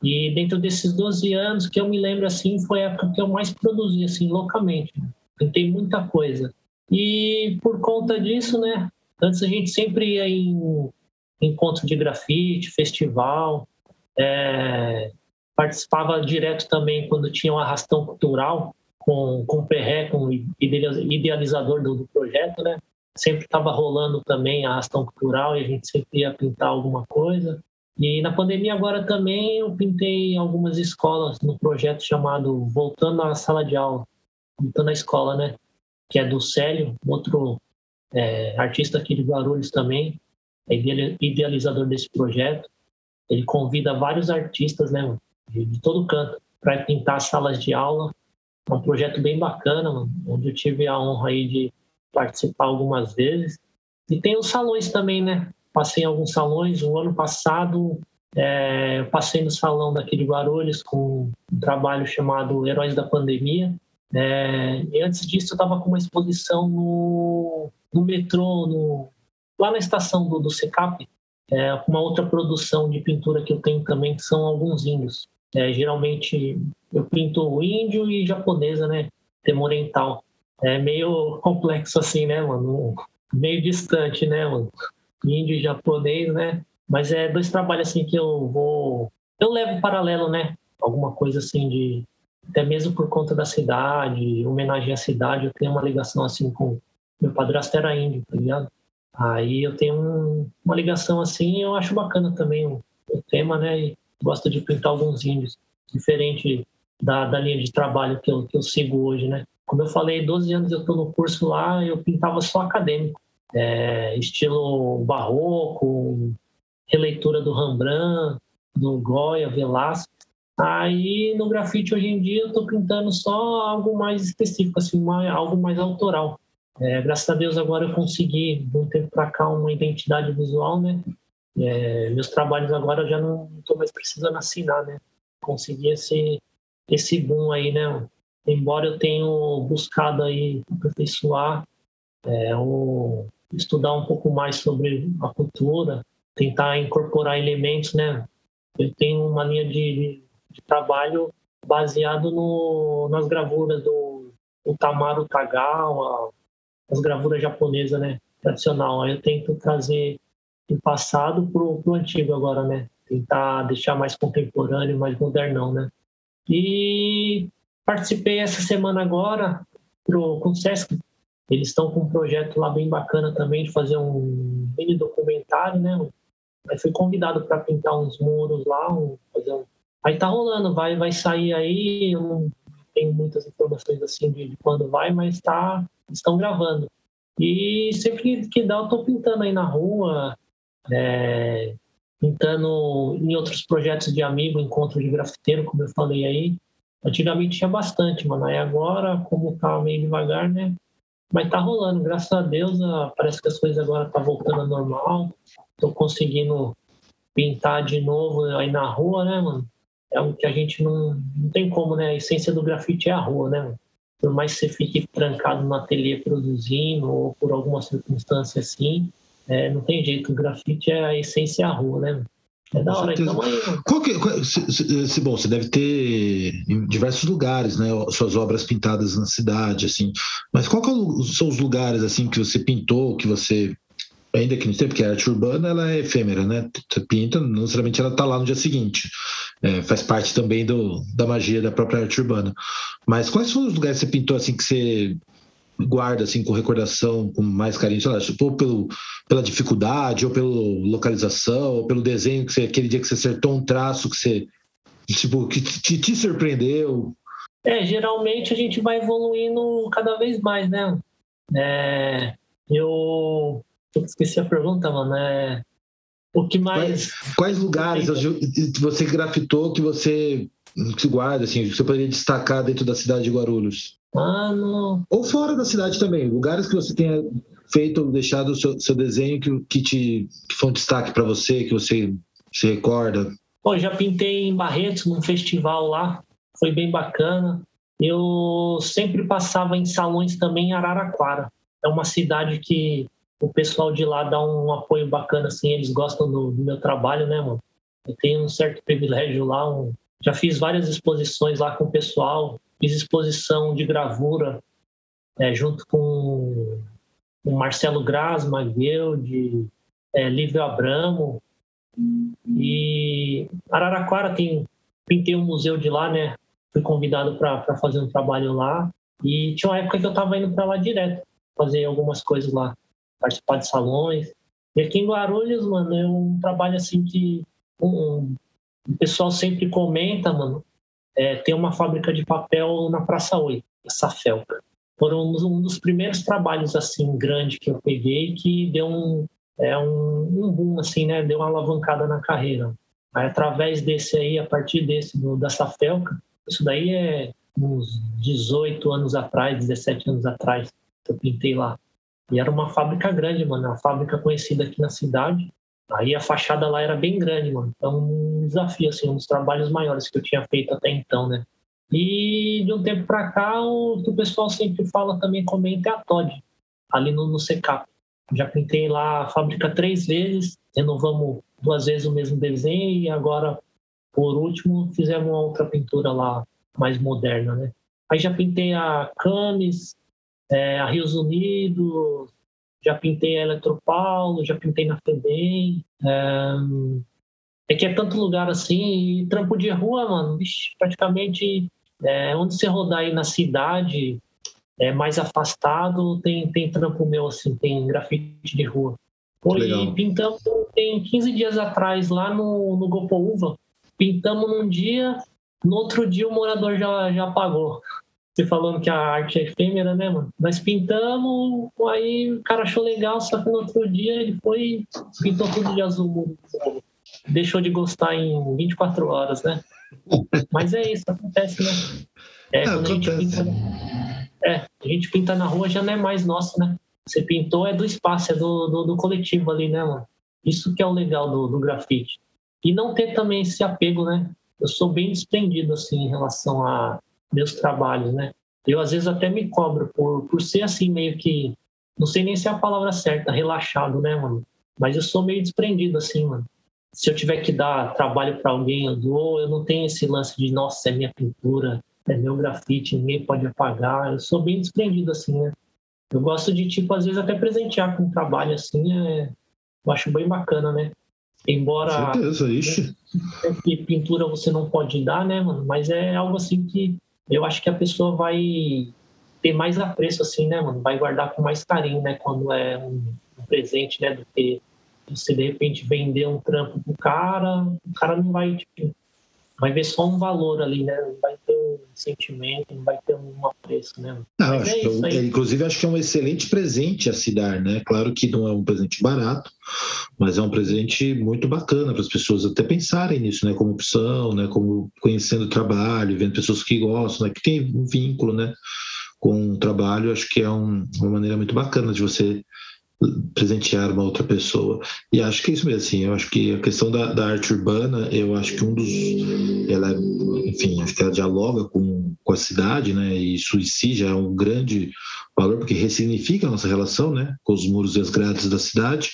S3: E dentro desses 12 anos, que eu me lembro, assim, foi a época que eu mais produzi, assim, loucamente. Né? Pintei muita coisa. E por conta disso, né? Antes a gente sempre ia em encontro de grafite, festival, é, participava direto também quando tinha um arrastão cultural com, com o Perré, com o idealizador do, do projeto, né? Sempre estava rolando também arrastão cultural e a gente sempre ia pintar alguma coisa. E na pandemia agora também eu pintei algumas escolas no projeto chamado Voltando à Sala de Aula, Voltando à Escola, né? Que é do Célio, outro é, artista aqui de Guarulhos também, é idealizador desse projeto. Ele convida vários artistas, né, de, de todo canto, para pintar salas de aula. É um projeto bem bacana, onde eu tive a honra aí de participar algumas vezes. E tem os salões também, né? Passei em alguns salões. O ano passado, é, passei no salão daqui de Guarulhos com um trabalho chamado Heróis da Pandemia. É, e antes disso, eu estava com uma exposição no, no metrô, no, lá na estação do, do SECAP, é, uma outra produção de pintura que eu tenho também, que são alguns índios. É, geralmente eu pinto índio e japonesa, né? Tema oriental. É meio complexo assim, né, mano? Meio distante, né, mano? Índio e japonês, né? Mas é dois trabalhos assim que eu vou. Eu levo paralelo, né? Alguma coisa assim de. Até mesmo por conta da cidade, homenagem à cidade, eu tenho uma ligação assim com. Meu padrasto era índio, tá ligado? Aí eu tenho um, uma ligação assim, eu acho bacana também o, tema, né? E gosto de pintar alguns índios, diferente da, da linha de trabalho que eu, que eu sigo hoje, né? Como eu falei, 12 anos eu estou no curso lá, eu pintava só acadêmico, é, estilo barroco, releitura do Rembrandt, do Goya, Velasco. Aí no grafite hoje em dia eu estou pintando só algo mais específico, assim, algo mais autoral. É, graças a Deus agora eu consegui, de um tempo para cá, uma identidade visual, né? É, meus trabalhos agora eu já não estou mais precisando assinar, né? Consegui esse, esse boom aí, né? Embora eu tenha buscado aí aperfeiçoar, é, o, estudar um pouco mais sobre a cultura, tentar incorporar elementos, né? Eu tenho uma linha de, de trabalho baseado no, nas gravuras do Utamaru Tagawa, as gravuras japonesas, né? Tradicional. Aí eu tento trazer do passado pro, pro antigo agora, né? Tentar deixar mais contemporâneo, mais modernão, né? E participei essa semana agora pro, com o Sesc. Eles estão com um projeto lá bem bacana também de fazer um mini documentário, né? Fui convidado para pintar uns muros lá, um, fazer um... aí tá rolando, vai vai sair aí, eu não tenho muitas informações assim de, quando vai, mas tá estão gravando. E sempre que dá, eu estou pintando aí na rua, é, pintando em outros projetos de amigo, encontro de grafiteiro, como eu falei aí. Antigamente tinha bastante, mano. Aí agora, como tá meio devagar, né? Mas tá rolando, graças a Deus, parece que as coisas agora tá voltando ao normal. Tô conseguindo pintar de novo aí na rua, né, mano? É algo que a gente não, não tem como, né? A essência do grafite é a rua, né, mano? por mais que você fique trancado no ateliê produzindo ou por alguma circunstância assim, é, não tem jeito. O grafite é a essência da rua, né? É da hora, então aí.
S1: Qual, se, se, bom, você deve ter em diversos lugares, né? Suas obras pintadas na cidade, assim. Mas qual são os lugares assim que você pintou, que você ainda que não sei, porque a arte urbana ela é efêmera, né? Você pinta, não necessariamente ela está lá no dia seguinte. É, faz parte também do, da magia da própria arte urbana. Mas quais foram os lugares que você pintou assim que você guarda assim com recordação, com mais carinho, sei lá, ou pelo, pela dificuldade, ou pela localização, ou pelo desenho que você, aquele dia que você acertou um traço que você tipo que te, te surpreendeu?
S3: É, geralmente a gente vai evoluindo cada vez mais, né? É, eu, eu esqueci a pergunta, mano. É, o que mais.
S1: Quais, quais lugares você grafitou que você se guarda, assim, que você poderia destacar dentro da cidade de Guarulhos?
S3: Ah, não.
S1: Ou fora da cidade também, lugares que você tenha feito, deixado o seu, seu desenho que, que, te, que foi um destaque para você, que você se recorda.
S3: Bom, já pintei em Barretos, num festival lá, foi bem bacana. Eu sempre passava em salões também em Araraquara. É uma cidade que o pessoal de lá dá um apoio bacana, assim, eles gostam do, do meu trabalho, né, mano? Eu tenho um certo privilégio lá, um... já fiz várias exposições lá com o pessoal, fiz exposição de gravura é, junto com o Marcelo Graz, Maguel, de é, Lívio Abramo, e Araraquara tem, pintei um museu de lá, né? Fui convidado para fazer um trabalho lá. E tinha uma época que eu estava indo para lá direto, fazer algumas coisas lá, participar de salões. E aqui em Guarulhos, mano, é um trabalho assim que um, o pessoal sempre comenta, mano. É, tem uma fábrica de papel na Praça 8, essa Felca. Foram um dos primeiros trabalhos assim grande que eu peguei que deu um, é um, um boom, assim, né? Deu uma alavancada na carreira. Aí, através desse aí, a partir desse, do, da Safelca, isso daí é uns 18 anos atrás, 17 anos atrás, que eu pintei lá. E era uma fábrica grande, mano, uma fábrica conhecida aqui na cidade. Aí a fachada lá era bem grande, mano. Então, um desafio, assim, um dos trabalhos maiores que eu tinha feito até então, né? E de um tempo para cá, o que o pessoal sempre fala também, comenta é a Todd, ali no, no. Já pintei lá a fábrica três vezes, renovamos duas vezes o mesmo desenho e agora, por último, fizemos uma outra pintura lá mais moderna, né? Aí já pintei a Camis, é, a Rios Unidos, já pintei a Eletropaulo, já pintei na FEBEM. É, é que é tanto lugar assim, e trampo de rua, mano, praticamente é, onde você rodar aí na cidade, é, mais afastado, tem, tem trampo meu, assim, tem grafite de rua. Foi pintamos tem 15 dias atrás lá no, no Gopouva. Pintamos num dia, no outro dia o morador já, já pagou. Você falando que a arte é efêmera, né, mano? Nós pintamos, aí o cara achou legal, só que no outro dia ele foi pintou tudo de azul. Deixou de gostar em 24 horas, né? Mas é isso, acontece, né? É,
S1: é acontece. A gente pinta,
S3: é, a gente pinta na rua já não é mais nosso, né? Você pintou é do espaço, é do, do, do coletivo ali, né, mano? Isso que é o legal do, do grafite. E não ter também esse apego, né? Eu sou bem desprendido, assim, em relação a meus trabalhos, né? Eu, às vezes, até me cobro por, por ser, assim, meio que... Não sei nem se é a palavra certa, relaxado, né, mano? Mas eu sou meio desprendido, assim, mano. Se eu tiver que dar trabalho para alguém, eu dou. Eu não tenho esse lance de, nossa, é minha pintura, é meu grafite, ninguém pode apagar. Eu sou bem desprendido, assim, né? Eu gosto de, tipo, às vezes até presentear com um trabalho, assim, é... eu acho bem bacana, né? Embora...
S1: Certeza, ixi.
S3: Que pintura você não pode dar, né, mano? Mas é algo, assim, que eu acho que a pessoa vai ter mais apreço, assim, né, mano? Vai guardar com mais carinho, né? Quando é um, presente, né? Do que você, de repente, vender um trampo pro cara, o cara não vai, tipo, vai ver só um valor ali, né? Vai um sentimento, não vai ter um apreço, né?
S1: Não, acho é é, inclusive, acho que é um excelente presente a se dar, né? Claro que não é um presente barato, mas é um presente muito bacana para as pessoas até pensarem nisso, né? Como opção, né? Como conhecendo o trabalho, vendo pessoas que gostam, né? Que tem um vínculo, né? Com o trabalho, acho que é um, uma maneira muito bacana de você presentear uma outra pessoa. E acho que é isso mesmo, assim, eu acho que a questão da, da arte urbana, eu acho que um dos, ela, enfim, acho que ela dialoga com, com a cidade, né, e já é um grande valor, porque ressignifica a nossa relação, né, com os muros e as grades da cidade,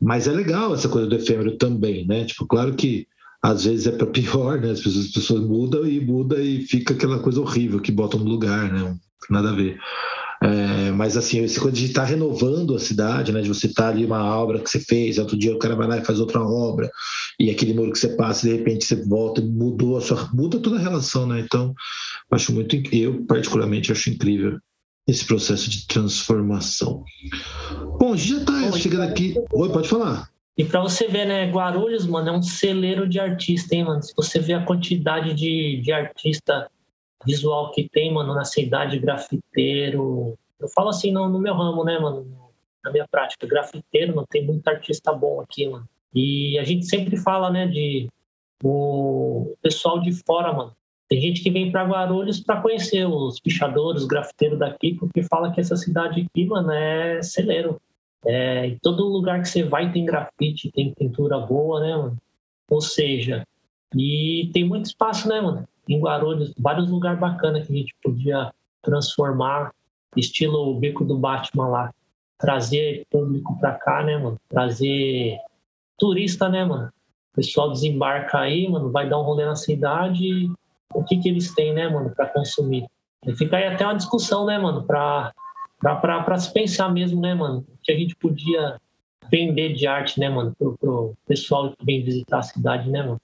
S1: mas é legal essa coisa do efêmero também, né, tipo, claro que às vezes é para pior, né, as pessoas, as pessoas mudam e muda e fica aquela coisa horrível que botam no lugar, né, nada a ver. É, mas assim, esse coisa de estar tá renovando a cidade, né? De você estar tá ali uma obra que você fez, outro dia o cara vai lá e faz outra obra, e aquele muro que você passa, de repente você volta e mudou a sua. muda toda a relação, né? Então, acho muito eu particularmente acho incrível esse processo de transformação. Bom, já está chegando aqui. Oi, pode falar.
S3: E para você ver, né, Guarulhos, mano, é um celeiro de artista, hein, mano? Se você vê a quantidade de, de artista visual que tem, mano, na cidade, grafiteiro. Eu falo assim no, no meu ramo, né, mano? Na minha prática, grafiteiro, mano, tem muito artista bom aqui, mano. E a gente sempre fala, né, de o pessoal de fora, mano. Tem gente que vem para Guarulhos para conhecer os pichadores, os grafiteiros daqui, porque fala que essa cidade aqui, mano, é celeiro. É, em todo lugar que você vai tem grafite, tem pintura boa, né, mano? Ou seja, e tem muito espaço, né, mano? Em Guarulhos, vários lugares bacanas que a gente podia transformar, estilo o Beco do Batman lá. Trazer público pra cá, né, mano? Trazer turista, né, mano? O pessoal desembarca aí, mano, vai dar um rolê na cidade. O que que eles têm, né, mano, pra consumir? E fica aí até uma discussão, né, mano, pra para se pensar mesmo, né, mano? Que a gente podia vender de arte, né, mano, pro, pro pessoal que vem visitar a cidade, né, mano?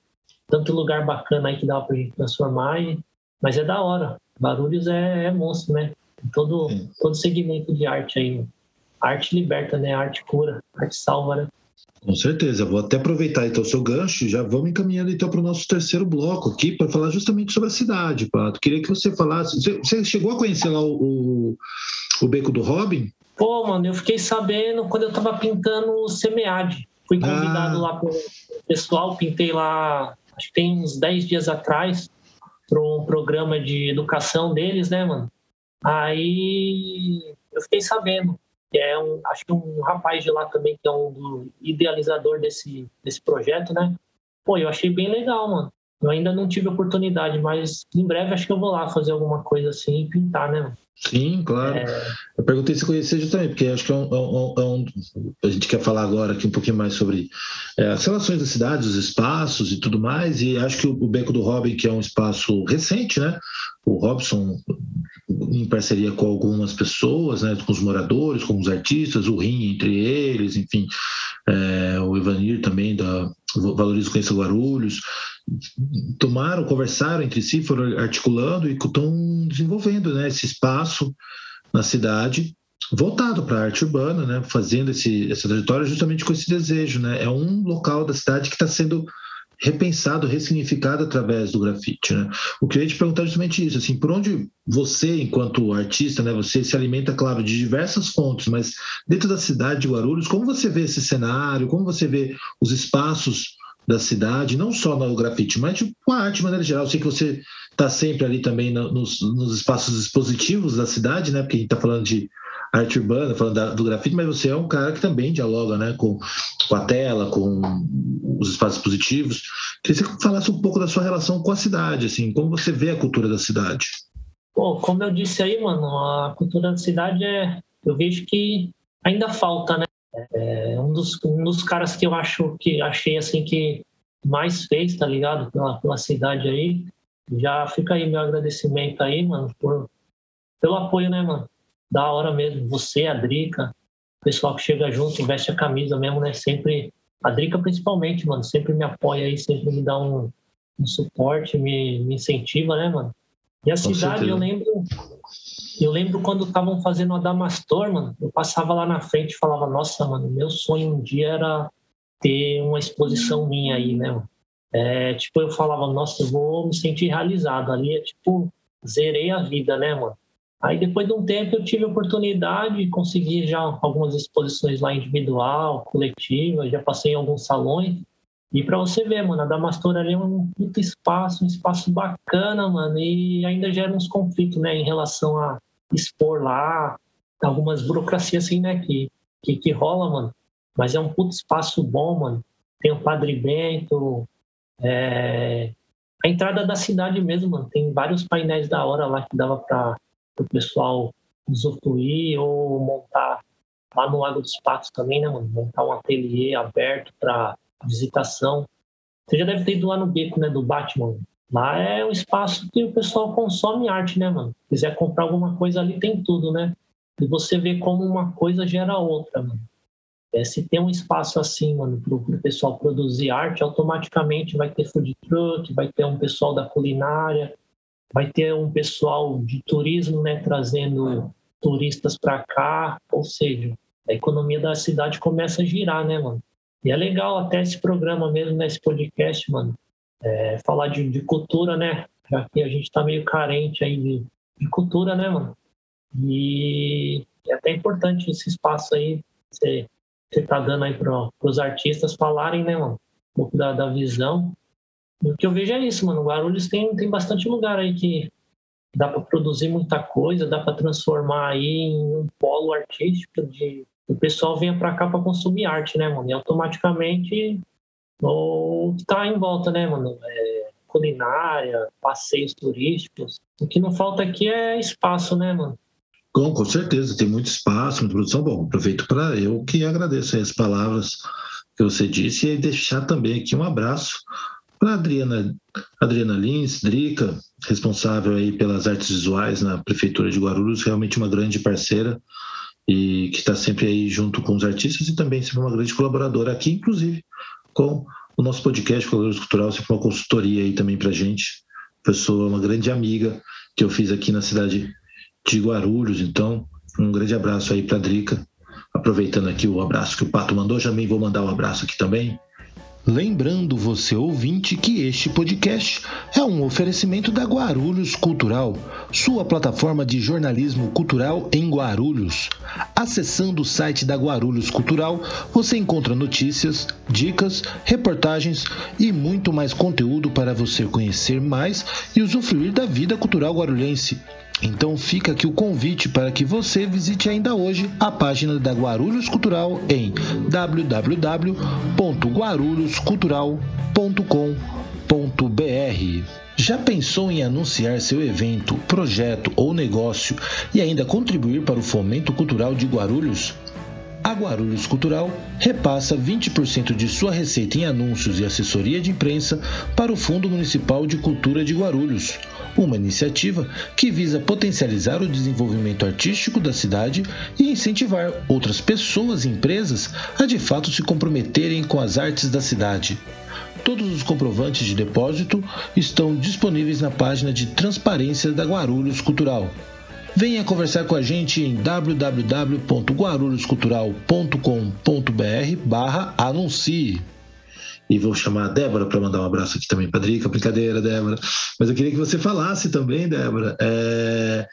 S3: Tanto lugar bacana aí que dá pra gente transformar, e... mas é da hora. Barulhos é, é monstro, né? Todo, todo segmento de arte aí. Arte liberta, né? Arte cura, arte salva, né?
S1: Com certeza, vou até aproveitar então o seu gancho, já vamos encaminhando então para o nosso terceiro bloco aqui para falar justamente sobre a cidade, Pato. Queria que você falasse, você chegou a conhecer lá o, o Beco do Robin?
S3: Pô, mano, eu fiquei sabendo quando eu tava pintando o Semeade. Fui convidado ah. lá pelo pessoal, pintei lá, acho que tem uns 10 dias atrás, para um programa de educação deles, né, mano? Aí eu fiquei sabendo que é um, acho que um rapaz de lá também que é um idealizador desse, desse projeto, né? Pô, eu achei bem legal, mano. Eu ainda não tive oportunidade, mas em breve acho que eu vou lá fazer alguma coisa assim e pintar, né?
S1: Sim, claro. É... Eu perguntei se conhecia justamente, porque acho que é um, é um, é um, a gente quer falar agora aqui um pouquinho mais sobre é, as relações da cidade, os espaços e tudo mais, e acho que o, o Beco do Robin, que é um espaço recente, né? O Robson, em parceria com algumas pessoas, né? Com os moradores, com os artistas, o Rim entre eles, enfim, é, o Ivanir também da Valoriza Conheça Guarulhos, tomaram, conversaram entre si, foram articulando e estão desenvolvendo né, esse espaço na cidade voltado para a arte urbana, né, fazendo esse, essa trajetória justamente com esse desejo. Né? É um local da cidade que está sendo repensado, ressignificado através do grafite, né? O que eu ia te perguntar é justamente isso, assim, por onde você, enquanto artista, né, você se alimenta, claro, de diversas fontes, mas dentro da cidade de Guarulhos, como você vê esse cenário, como você vê os espaços da cidade, não só no grafite, mas com tipo, a arte de maneira geral. Eu sei que você está sempre ali também nos, nos, espaços expositivos da cidade, né? Porque a gente está falando de arte urbana, falando da, do grafite, mas você é um cara que também dialoga né, com, com a tela, com os espaços positivos. Queria que você falasse um pouco da sua relação com a cidade, assim, como você vê a cultura da cidade.
S3: Pô, como eu disse aí, mano, a cultura da cidade é. Eu vejo que ainda falta, né? É um dos, um dos caras que eu acho que achei assim que mais fez, tá ligado? Pela, pela cidade aí. Já fica aí meu agradecimento aí, mano, por, pelo apoio, né, mano? Da hora mesmo. Você, a Drica, o pessoal que chega junto, veste a camisa mesmo, né? Sempre, a Drica principalmente, mano, sempre me apoia aí, sempre me dá um, um suporte, me, me incentiva, né, mano? E a Com cidade, certeza. eu lembro, eu lembro quando estavam fazendo a Damastor, mano, eu passava lá na frente e falava, nossa, mano, meu sonho um dia era ter uma exposição minha aí, né, mano? É, tipo, eu falava, nossa, eu vou me sentir realizado ali, é tipo, zerei a vida, né, mano? Aí depois de um tempo eu tive a oportunidade de conseguir já algumas exposições lá individual, coletiva, já passei em alguns salões. E para você ver, mano, a Damastora ali é um puto espaço, um espaço bacana, mano, e ainda gera uns conflitos, né, em relação a expor lá, algumas burocracias assim, né, que, que, que rola, mano. Mas é um puto espaço bom, mano. Tem o Padre Bento, é... a entrada da cidade mesmo, mano. Tem vários painéis da hora lá que dava para o pessoal usufruir ou montar lá no Lago dos Patos também, né, mano? Montar um ateliê aberto para visitação. Você já deve ter ido lá no beco, né, do Batman. Lá é um espaço que o pessoal consome arte, né, mano? Se quiser comprar alguma coisa ali, tem tudo, né? E você vê como uma coisa gera outra, mano. É, se tem um espaço assim, mano, para o pessoal produzir arte, automaticamente vai ter food truck, vai ter um pessoal da culinária, vai ter um pessoal de turismo, né, trazendo turistas para cá, ou seja, a economia da cidade começa a girar, né, mano? E é legal até esse programa mesmo, nesse né, podcast, mano, é, falar de, de, cultura, né? Já que a gente tá meio carente aí de, de cultura, né, mano? E é até importante esse espaço aí, você, você tá dando aí para os artistas falarem, né, mano? Um pouco da, da visão. O que eu vejo é isso, mano. Guarulhos tem, tem bastante lugar aí que dá para produzir muita coisa, dá para transformar aí em um polo artístico de o pessoal venha para cá para consumir arte, né, mano? E automaticamente o que tá em volta, né, mano? É culinária, passeios turísticos. O que não falta aqui é espaço, né, mano?
S1: Com, com certeza, tem muito espaço, produção. Bom, aproveito para eu que agradeço as palavras que você disse e deixar também aqui um abraço para Adriana, Adriana Lins, Drica, responsável aí pelas artes visuais na Prefeitura de Guarulhos, realmente uma grande parceira e que está sempre aí junto com os artistas e também sempre uma grande colaboradora aqui, inclusive com o nosso podcast Colaboradores Cultural, sempre uma consultoria aí também para gente. Pessoa, uma grande amiga que eu fiz aqui na cidade de Guarulhos. Então, um grande abraço aí para a Drica. Aproveitando aqui o abraço que o Pato mandou, também vou mandar um abraço aqui também Lembrando você ouvinte que este podcast é um oferecimento da Guarulhos Cultural, sua plataforma de jornalismo cultural em Guarulhos. Acessando o site da Guarulhos Cultural, você encontra notícias, dicas, reportagens e muito mais conteúdo para você conhecer mais e usufruir da vida cultural guarulhense. Então fica aqui o convite para que você visite ainda hoje a página da Guarulhos Cultural em www.guarulhoscultural.com.br. Já pensou em anunciar seu evento, projeto ou negócio e ainda contribuir para o fomento cultural de Guarulhos? A Guarulhos Cultural repassa 20% de sua receita em anúncios e assessoria de imprensa para o Fundo Municipal de Cultura de Guarulhos uma iniciativa que visa potencializar o desenvolvimento artístico da cidade e incentivar outras pessoas e empresas a de fato se comprometerem com as artes da cidade. Todos os comprovantes de depósito estão disponíveis na página de transparência da Guarulhos Cultural. Venha conversar com a gente em www.guarulhoscultural.com.br/anuncie. E vou chamar a Débora para mandar um abraço aqui também para Drica. Brincadeira, Débora. Mas eu queria que você falasse também, Débora, é,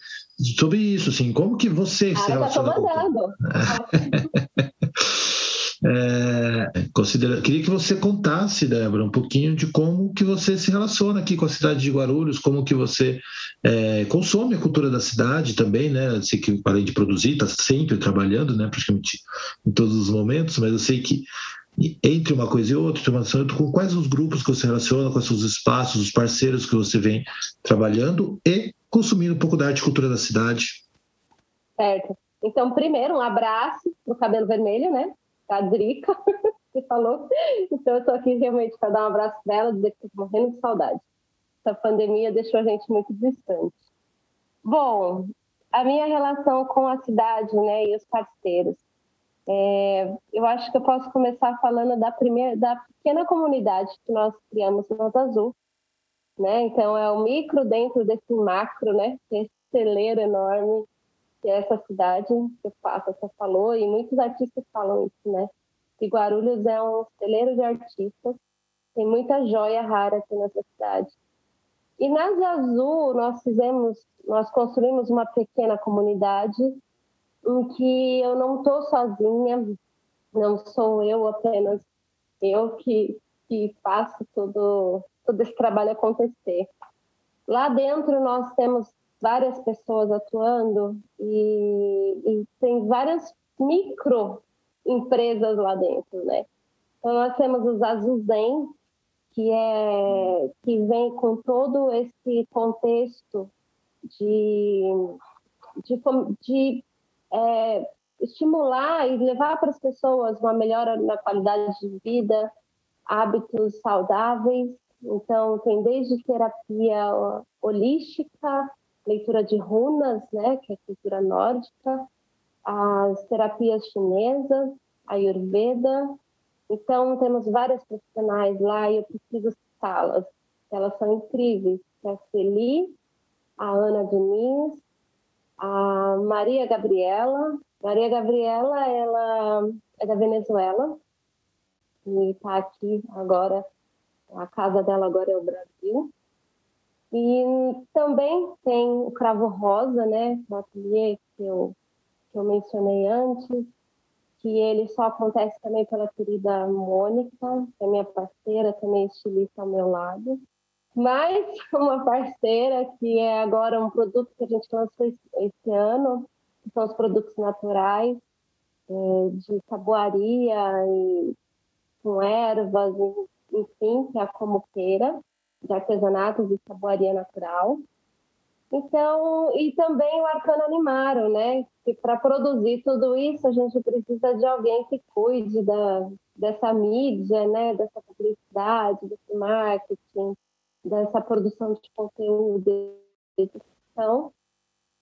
S1: sobre isso, assim, como que você ah, se relaciona com... É, considera... Queria que você contasse, Débora, um pouquinho de como que você se relaciona aqui com a cidade de Guarulhos, como que você é, consome a cultura da cidade também, né? Eu sei que além de produzir, está sempre trabalhando, né? Praticamente em todos os momentos, mas eu sei que entre uma coisa e outra, com quais os grupos que você relaciona, quais os espaços, os parceiros que você vem trabalhando e consumindo um pouco da arte e cultura da cidade.
S2: Certo. Então, primeiro, um abraço pro Cabelo Vermelho, né? A Drica, que falou. Então, eu estou aqui realmente para dar um abraço para ela, dizer que estou morrendo de saudade. Essa pandemia deixou a gente muito distante. Bom, a minha relação com a cidade né, e os parceiros. É, eu acho que eu posso começar falando da primeira, da pequena comunidade que nós criamos no Nota Azul, né? Então é o micro dentro desse macro, né? Esse celeiro enorme que é essa cidade que o Papa já falou e muitos artistas falam isso, né? Que Guarulhos é um celeiro de artistas, tem muita joia rara aqui nessa cidade. E na Azul nós fizemos, nós construímos uma pequena comunidade em que eu não estou sozinha, não sou eu apenas eu que, que faço todo, todo esse trabalho acontecer. Lá dentro nós temos várias pessoas atuando e, e tem várias micro empresas lá dentro, né? Então nós temos os Azulzen, que é que vem com todo esse contexto de, de, de é, estimular e levar para as pessoas uma melhora na qualidade de vida, hábitos saudáveis. Então, tem desde terapia holística, leitura de runas, né, que é cultura nórdica, as terapias chinesas, a Ayurveda. Então, temos várias profissionais lá e eu preciso citá-las. Elas são incríveis. É a Celi, a Ana Diniz, a Maria Gabriela. Maria Gabriela, ela é da Venezuela e está aqui agora. A casa dela agora é o Brasil. E também tem o cravo rosa, né? O ateliê que eu, que eu mencionei antes, que ele só acontece também pela querida Mônica, que é minha parceira, também estilista ao meu lado. Mais uma parceira que é agora um produto que a gente lançou esse ano, que são os produtos naturais, é, de saboaria e com ervas, enfim, que é a comuqueira de artesanatos e saboaria natural. Então, e também o Arcano Animaro, né? Que para produzir tudo isso a gente precisa de alguém que cuide da, dessa mídia, né? Dessa publicidade, desse marketing, dessa produção de conteúdo, então,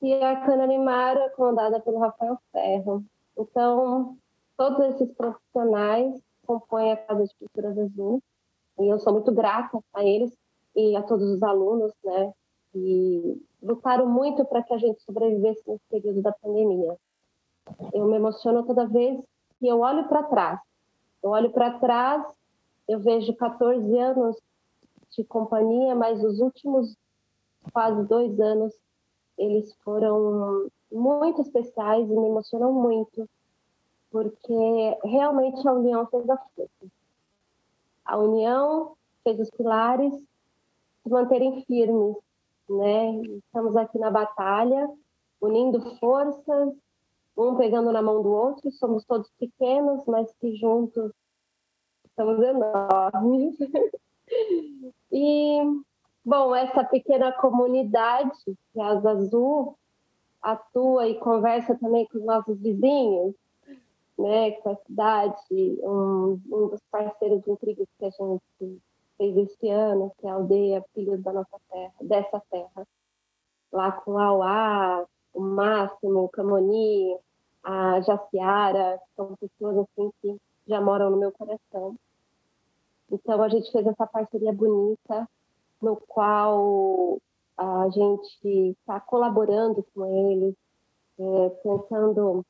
S2: e a Arcano Animaro é comandada pelo Rafael Ferro. Então, todos esses profissionais compõem a Casa de Culturas Azul e eu sou muito grata a eles e a todos os alunos, né, que lutaram muito para que a gente sobrevivesse nesse período da pandemia. Eu me emociono toda vez que eu olho para trás. Eu olho para trás, eu vejo 14 anos de companhia, mas os últimos quase dois anos eles foram muito especiais e me emocionam muito, porque realmente a união fez a força. A união fez os pilares se manterem firmes, né? Estamos aqui na batalha, unindo forças, um pegando na mão do outro, somos todos pequenos, mas que juntos somos enormes. e, bom, essa pequena comunidade, que é a Azul, atua e conversa também com os nossos vizinhos, né, com a cidade, um, um dos parceiros incríveis que a gente fez este ano, que é a aldeia Filhos da Nossa Terra, dessa terra. Lá com a Auá, o Máximo, o Camoni, a Jaciara, são pessoas assim que já moram no meu coração. Então a gente fez essa parceria bonita, no qual a gente está colaborando com eles, é, tentando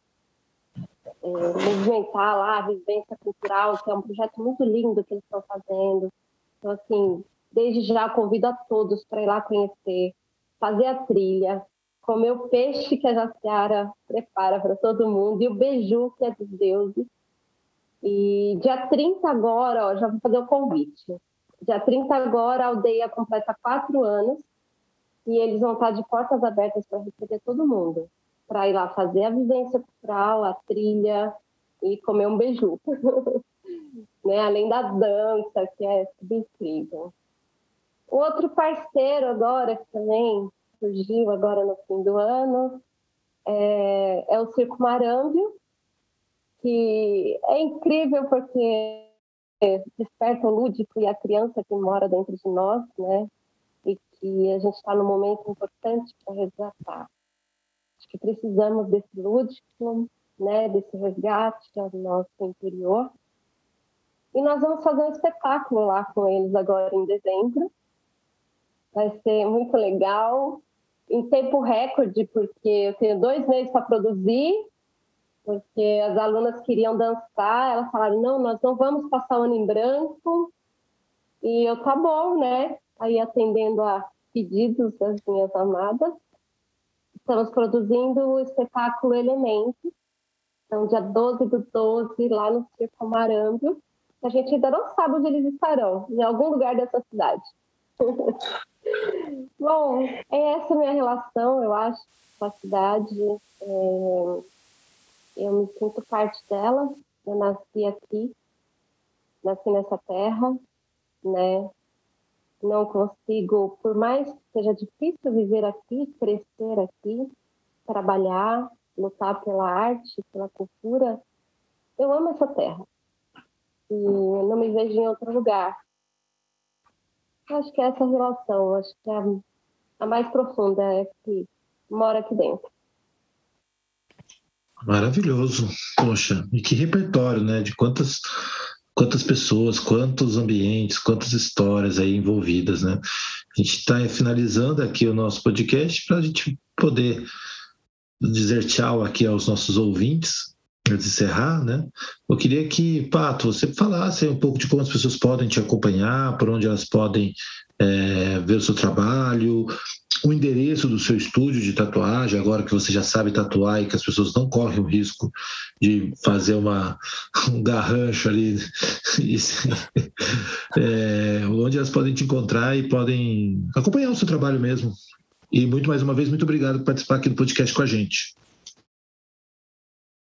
S2: é, movimentar lá a vivência cultural, que é um projeto muito lindo que eles estão fazendo. Então, assim, desde já convido a todos para ir lá conhecer, fazer a trilha, comer o peixe que a Jaciara prepara para todo mundo e o beiju que é dos deuses. E dia 30 agora, ó, já vou fazer o convite. Dia 30 agora, a aldeia completa quatro anos e eles vão estar de portas abertas para receber todo mundo, para ir lá fazer a vivência cultural, a trilha e comer um beiju. né? além da dança, que é incrível. Outro parceiro agora, que também surgiu agora no fim do ano, é, é o Circo Marâmbio, que é incrível porque desperta o lúdico e a criança que mora dentro de nós, né? E que a gente está num momento importante para resgatar. Acho que precisamos desse lúdico, né? Desse resgate ao nosso interior. E nós vamos fazer um espetáculo lá com eles agora em dezembro. Vai ser muito legal, em tempo recorde, porque eu tenho dois meses para produzir, porque as alunas queriam dançar, elas falaram, não, nós não vamos passar o ano em branco. E eu, tá bom, né? Aí atendendo a pedidos das minhas amadas. Estamos produzindo o espetáculo Elementos. Então, dia 12 do 12, lá no Circo Marambio. A gente ainda não sabe onde eles estarão, em algum lugar dessa cidade. Bom, é essa minha relação, eu acho, com a cidade. É... Eu me sinto parte dela. Eu nasci aqui, nasci nessa terra, né? Não consigo, por mais que seja difícil viver aqui, crescer aqui, trabalhar, lutar pela arte, pela cultura, eu amo essa terra e não me vejo em outro lugar. Acho que é essa relação, acho que é a, mais profunda é que mora aqui dentro.
S1: Maravilhoso, poxa, e que repertório, né? De quantas quantas pessoas, quantos ambientes, quantas histórias aí envolvidas, né? A gente está finalizando aqui o nosso podcast para a gente poder dizer tchau aqui aos nossos ouvintes, encerrar, né? Eu queria que, Pato, você falasse um pouco de como as pessoas podem te acompanhar, por onde elas podem é, ver o seu trabalho, o endereço do seu estúdio de tatuagem, agora que você já sabe tatuar e que as pessoas não correm o risco de fazer uma, um garrancho ali, é, onde elas podem te encontrar e podem acompanhar o seu trabalho mesmo. E muito mais uma vez, muito obrigado por participar aqui do podcast com a gente.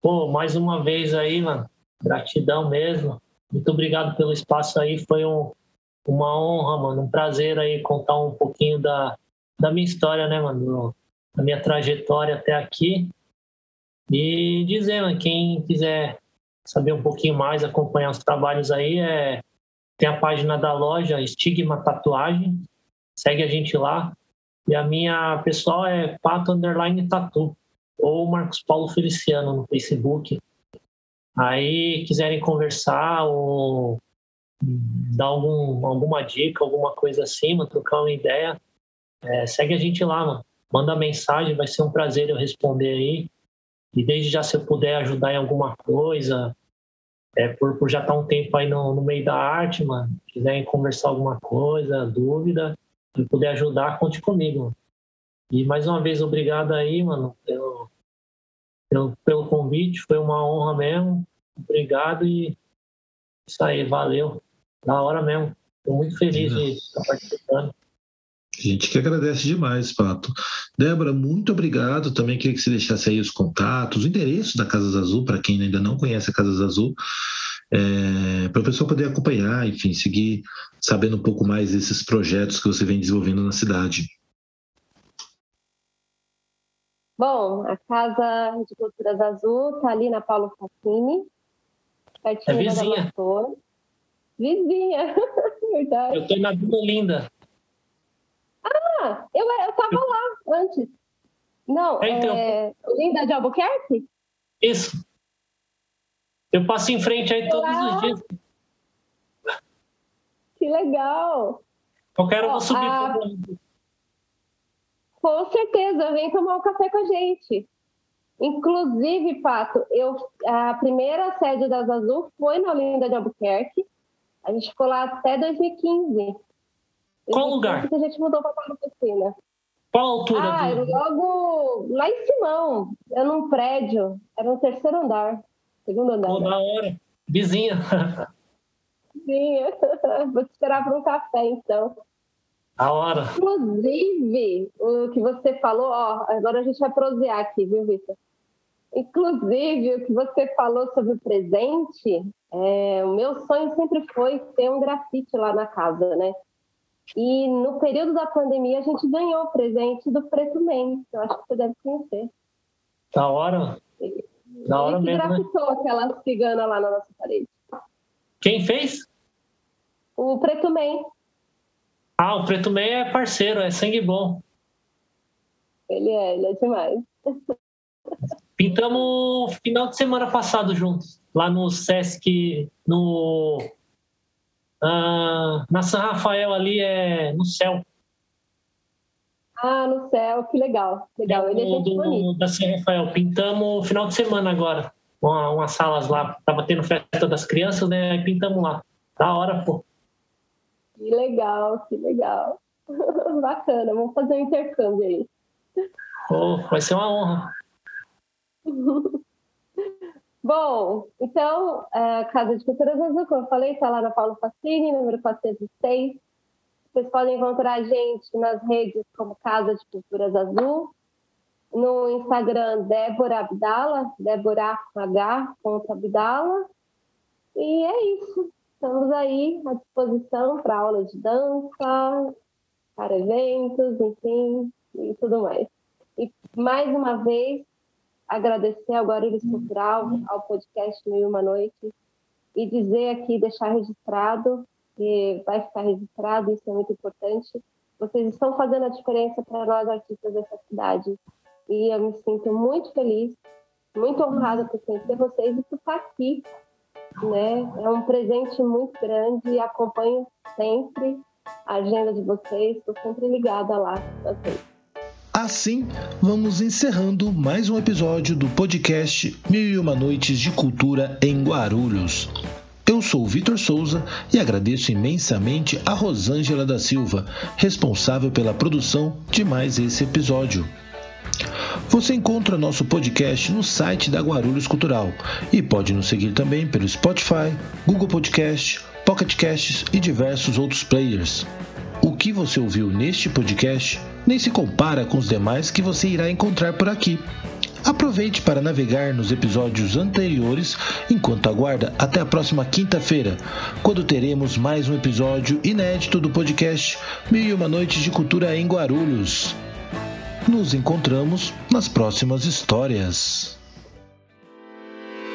S3: Pô, mais uma vez aí, mano, gratidão mesmo. Muito obrigado pelo espaço aí, foi um, uma honra, mano, um prazer aí contar um pouquinho da, da minha história, né, mano? Da minha trajetória até aqui. E dizer, mano, quem quiser saber um pouquinho mais, acompanhar os trabalhos aí, é... tem a página da loja Estigma Tatuagem. Segue a gente lá. E a minha pessoal é Pato Underline Tatu. Ou Marcos Paulo Feliciano no Facebook. Aí quiserem conversar ou dar algum, alguma dica, alguma coisa assim, trocar uma ideia, é, segue a gente lá, mano. Manda mensagem, vai ser um prazer eu responder aí. E desde já, se eu puder ajudar em alguma coisa, é, por, por já estar tá um tempo aí no, no meio da arte, mano, quiserem conversar alguma coisa, dúvida, e puder ajudar, conte comigo. Mano. E mais uma vez, obrigado aí, mano, pelo, pelo, pelo convite. Foi uma honra mesmo. Obrigado e isso aí, valeu. Da hora mesmo. Estou muito feliz de estar participando.
S1: A gente que agradece demais, Pato. Débora, muito obrigado. Também queria que você deixasse aí os contatos, o endereço da Casas Azul, para quem ainda não conhece a Casas Azul, é, para o pessoal poder acompanhar, enfim, seguir sabendo um pouco mais desses projetos que você vem desenvolvendo na cidade.
S2: Bom, a Casa de Culturas Azul está ali na Paulo Facini, pertinho é vizinha. da Vizinha, verdade.
S3: Eu estou na Vila Linda.
S2: Ah, eu, eu tava lá antes. Não, é, então. é Linda de Albuquerque?
S3: Isso. Eu passo em frente aí todos os dias.
S2: Que legal.
S3: Qualquer um vou subir. A...
S2: Com certeza, vem tomar um café com a gente. Inclusive, Pato, eu, a primeira sede das Azul foi na Olinda de Albuquerque. A gente ficou lá até 2015.
S3: Qual lugar?
S2: Que a gente mudou para Paulo Piscina.
S3: Qual a altura?
S2: Ah, do... logo lá em Simão. Era num prédio. Era no terceiro andar. Segundo andar.
S3: Pô, da hora. Vizinha.
S2: Vizinha. Vou te esperar para um café, então.
S3: A hora.
S2: Inclusive, o que você falou, ó, agora a gente vai prosear aqui, viu, Vitor? Inclusive, o que você falou sobre o presente, é, o meu sonho sempre foi ter um grafite lá na casa, né? E no período da pandemia a gente ganhou o presente do Preto Man, eu acho que você deve conhecer.
S3: Da hora. Da hora mesmo,
S2: né? grafitou né? aquela cigana lá na nossa parede.
S3: Quem fez?
S2: O Preto Man.
S3: Ah, o Preto Man é parceiro, é sangue bom.
S2: Ele é, ele é demais.
S3: Pintamos final de semana passado juntos, lá no Sesc, no ah, na São Rafael ali é no céu.
S2: Ah, no céu, que legal. Legal, ele é gente do,
S3: Da São Rafael. Pintamos final de semana agora. Uma, umas salas lá. Tava tendo festa das crianças, né? Aí pintamos lá. Da hora, pô.
S2: Que legal, que legal. Bacana, vamos fazer um intercâmbio aí.
S3: Oh, vai ser uma honra.
S2: Bom, então, a Casa de Culturas Azul, como eu falei, está lá na Paulo Facini, número 406. Vocês podem encontrar a gente nas redes como Casa de Culturas Azul, no Instagram Débora Abdala, Débora H. Abdala. E é isso. Estamos aí à disposição para aula de dança, para eventos, enfim, e tudo mais. E mais uma vez, agradecer ao Guarulhos Cultural, ao podcast Mil Uma Noite, e dizer aqui, deixar registrado, que vai ficar registrado, isso é muito importante. Vocês estão fazendo a diferença para nós, artistas dessa cidade. E eu me sinto muito feliz, muito honrada por conhecer vocês e por estar aqui. Né? É um presente muito grande e acompanho sempre a agenda de vocês, estou sempre ligada lá. Vocês.
S1: Assim, vamos encerrando mais um episódio do podcast Mil e Uma Noites de Cultura em Guarulhos. Eu sou o Vitor Souza e agradeço imensamente a Rosângela da Silva, responsável pela produção de mais esse episódio. Você encontra nosso podcast no site da Guarulhos Cultural e pode nos seguir também pelo Spotify, Google Podcast, Pocket Casts e diversos outros players. O que você ouviu neste podcast nem se compara com os demais que você irá encontrar por aqui. Aproveite para navegar nos episódios anteriores enquanto aguarda até a próxima quinta-feira, quando teremos mais um episódio inédito do podcast Mil e Uma Noites de Cultura em Guarulhos. Nos encontramos nas próximas histórias.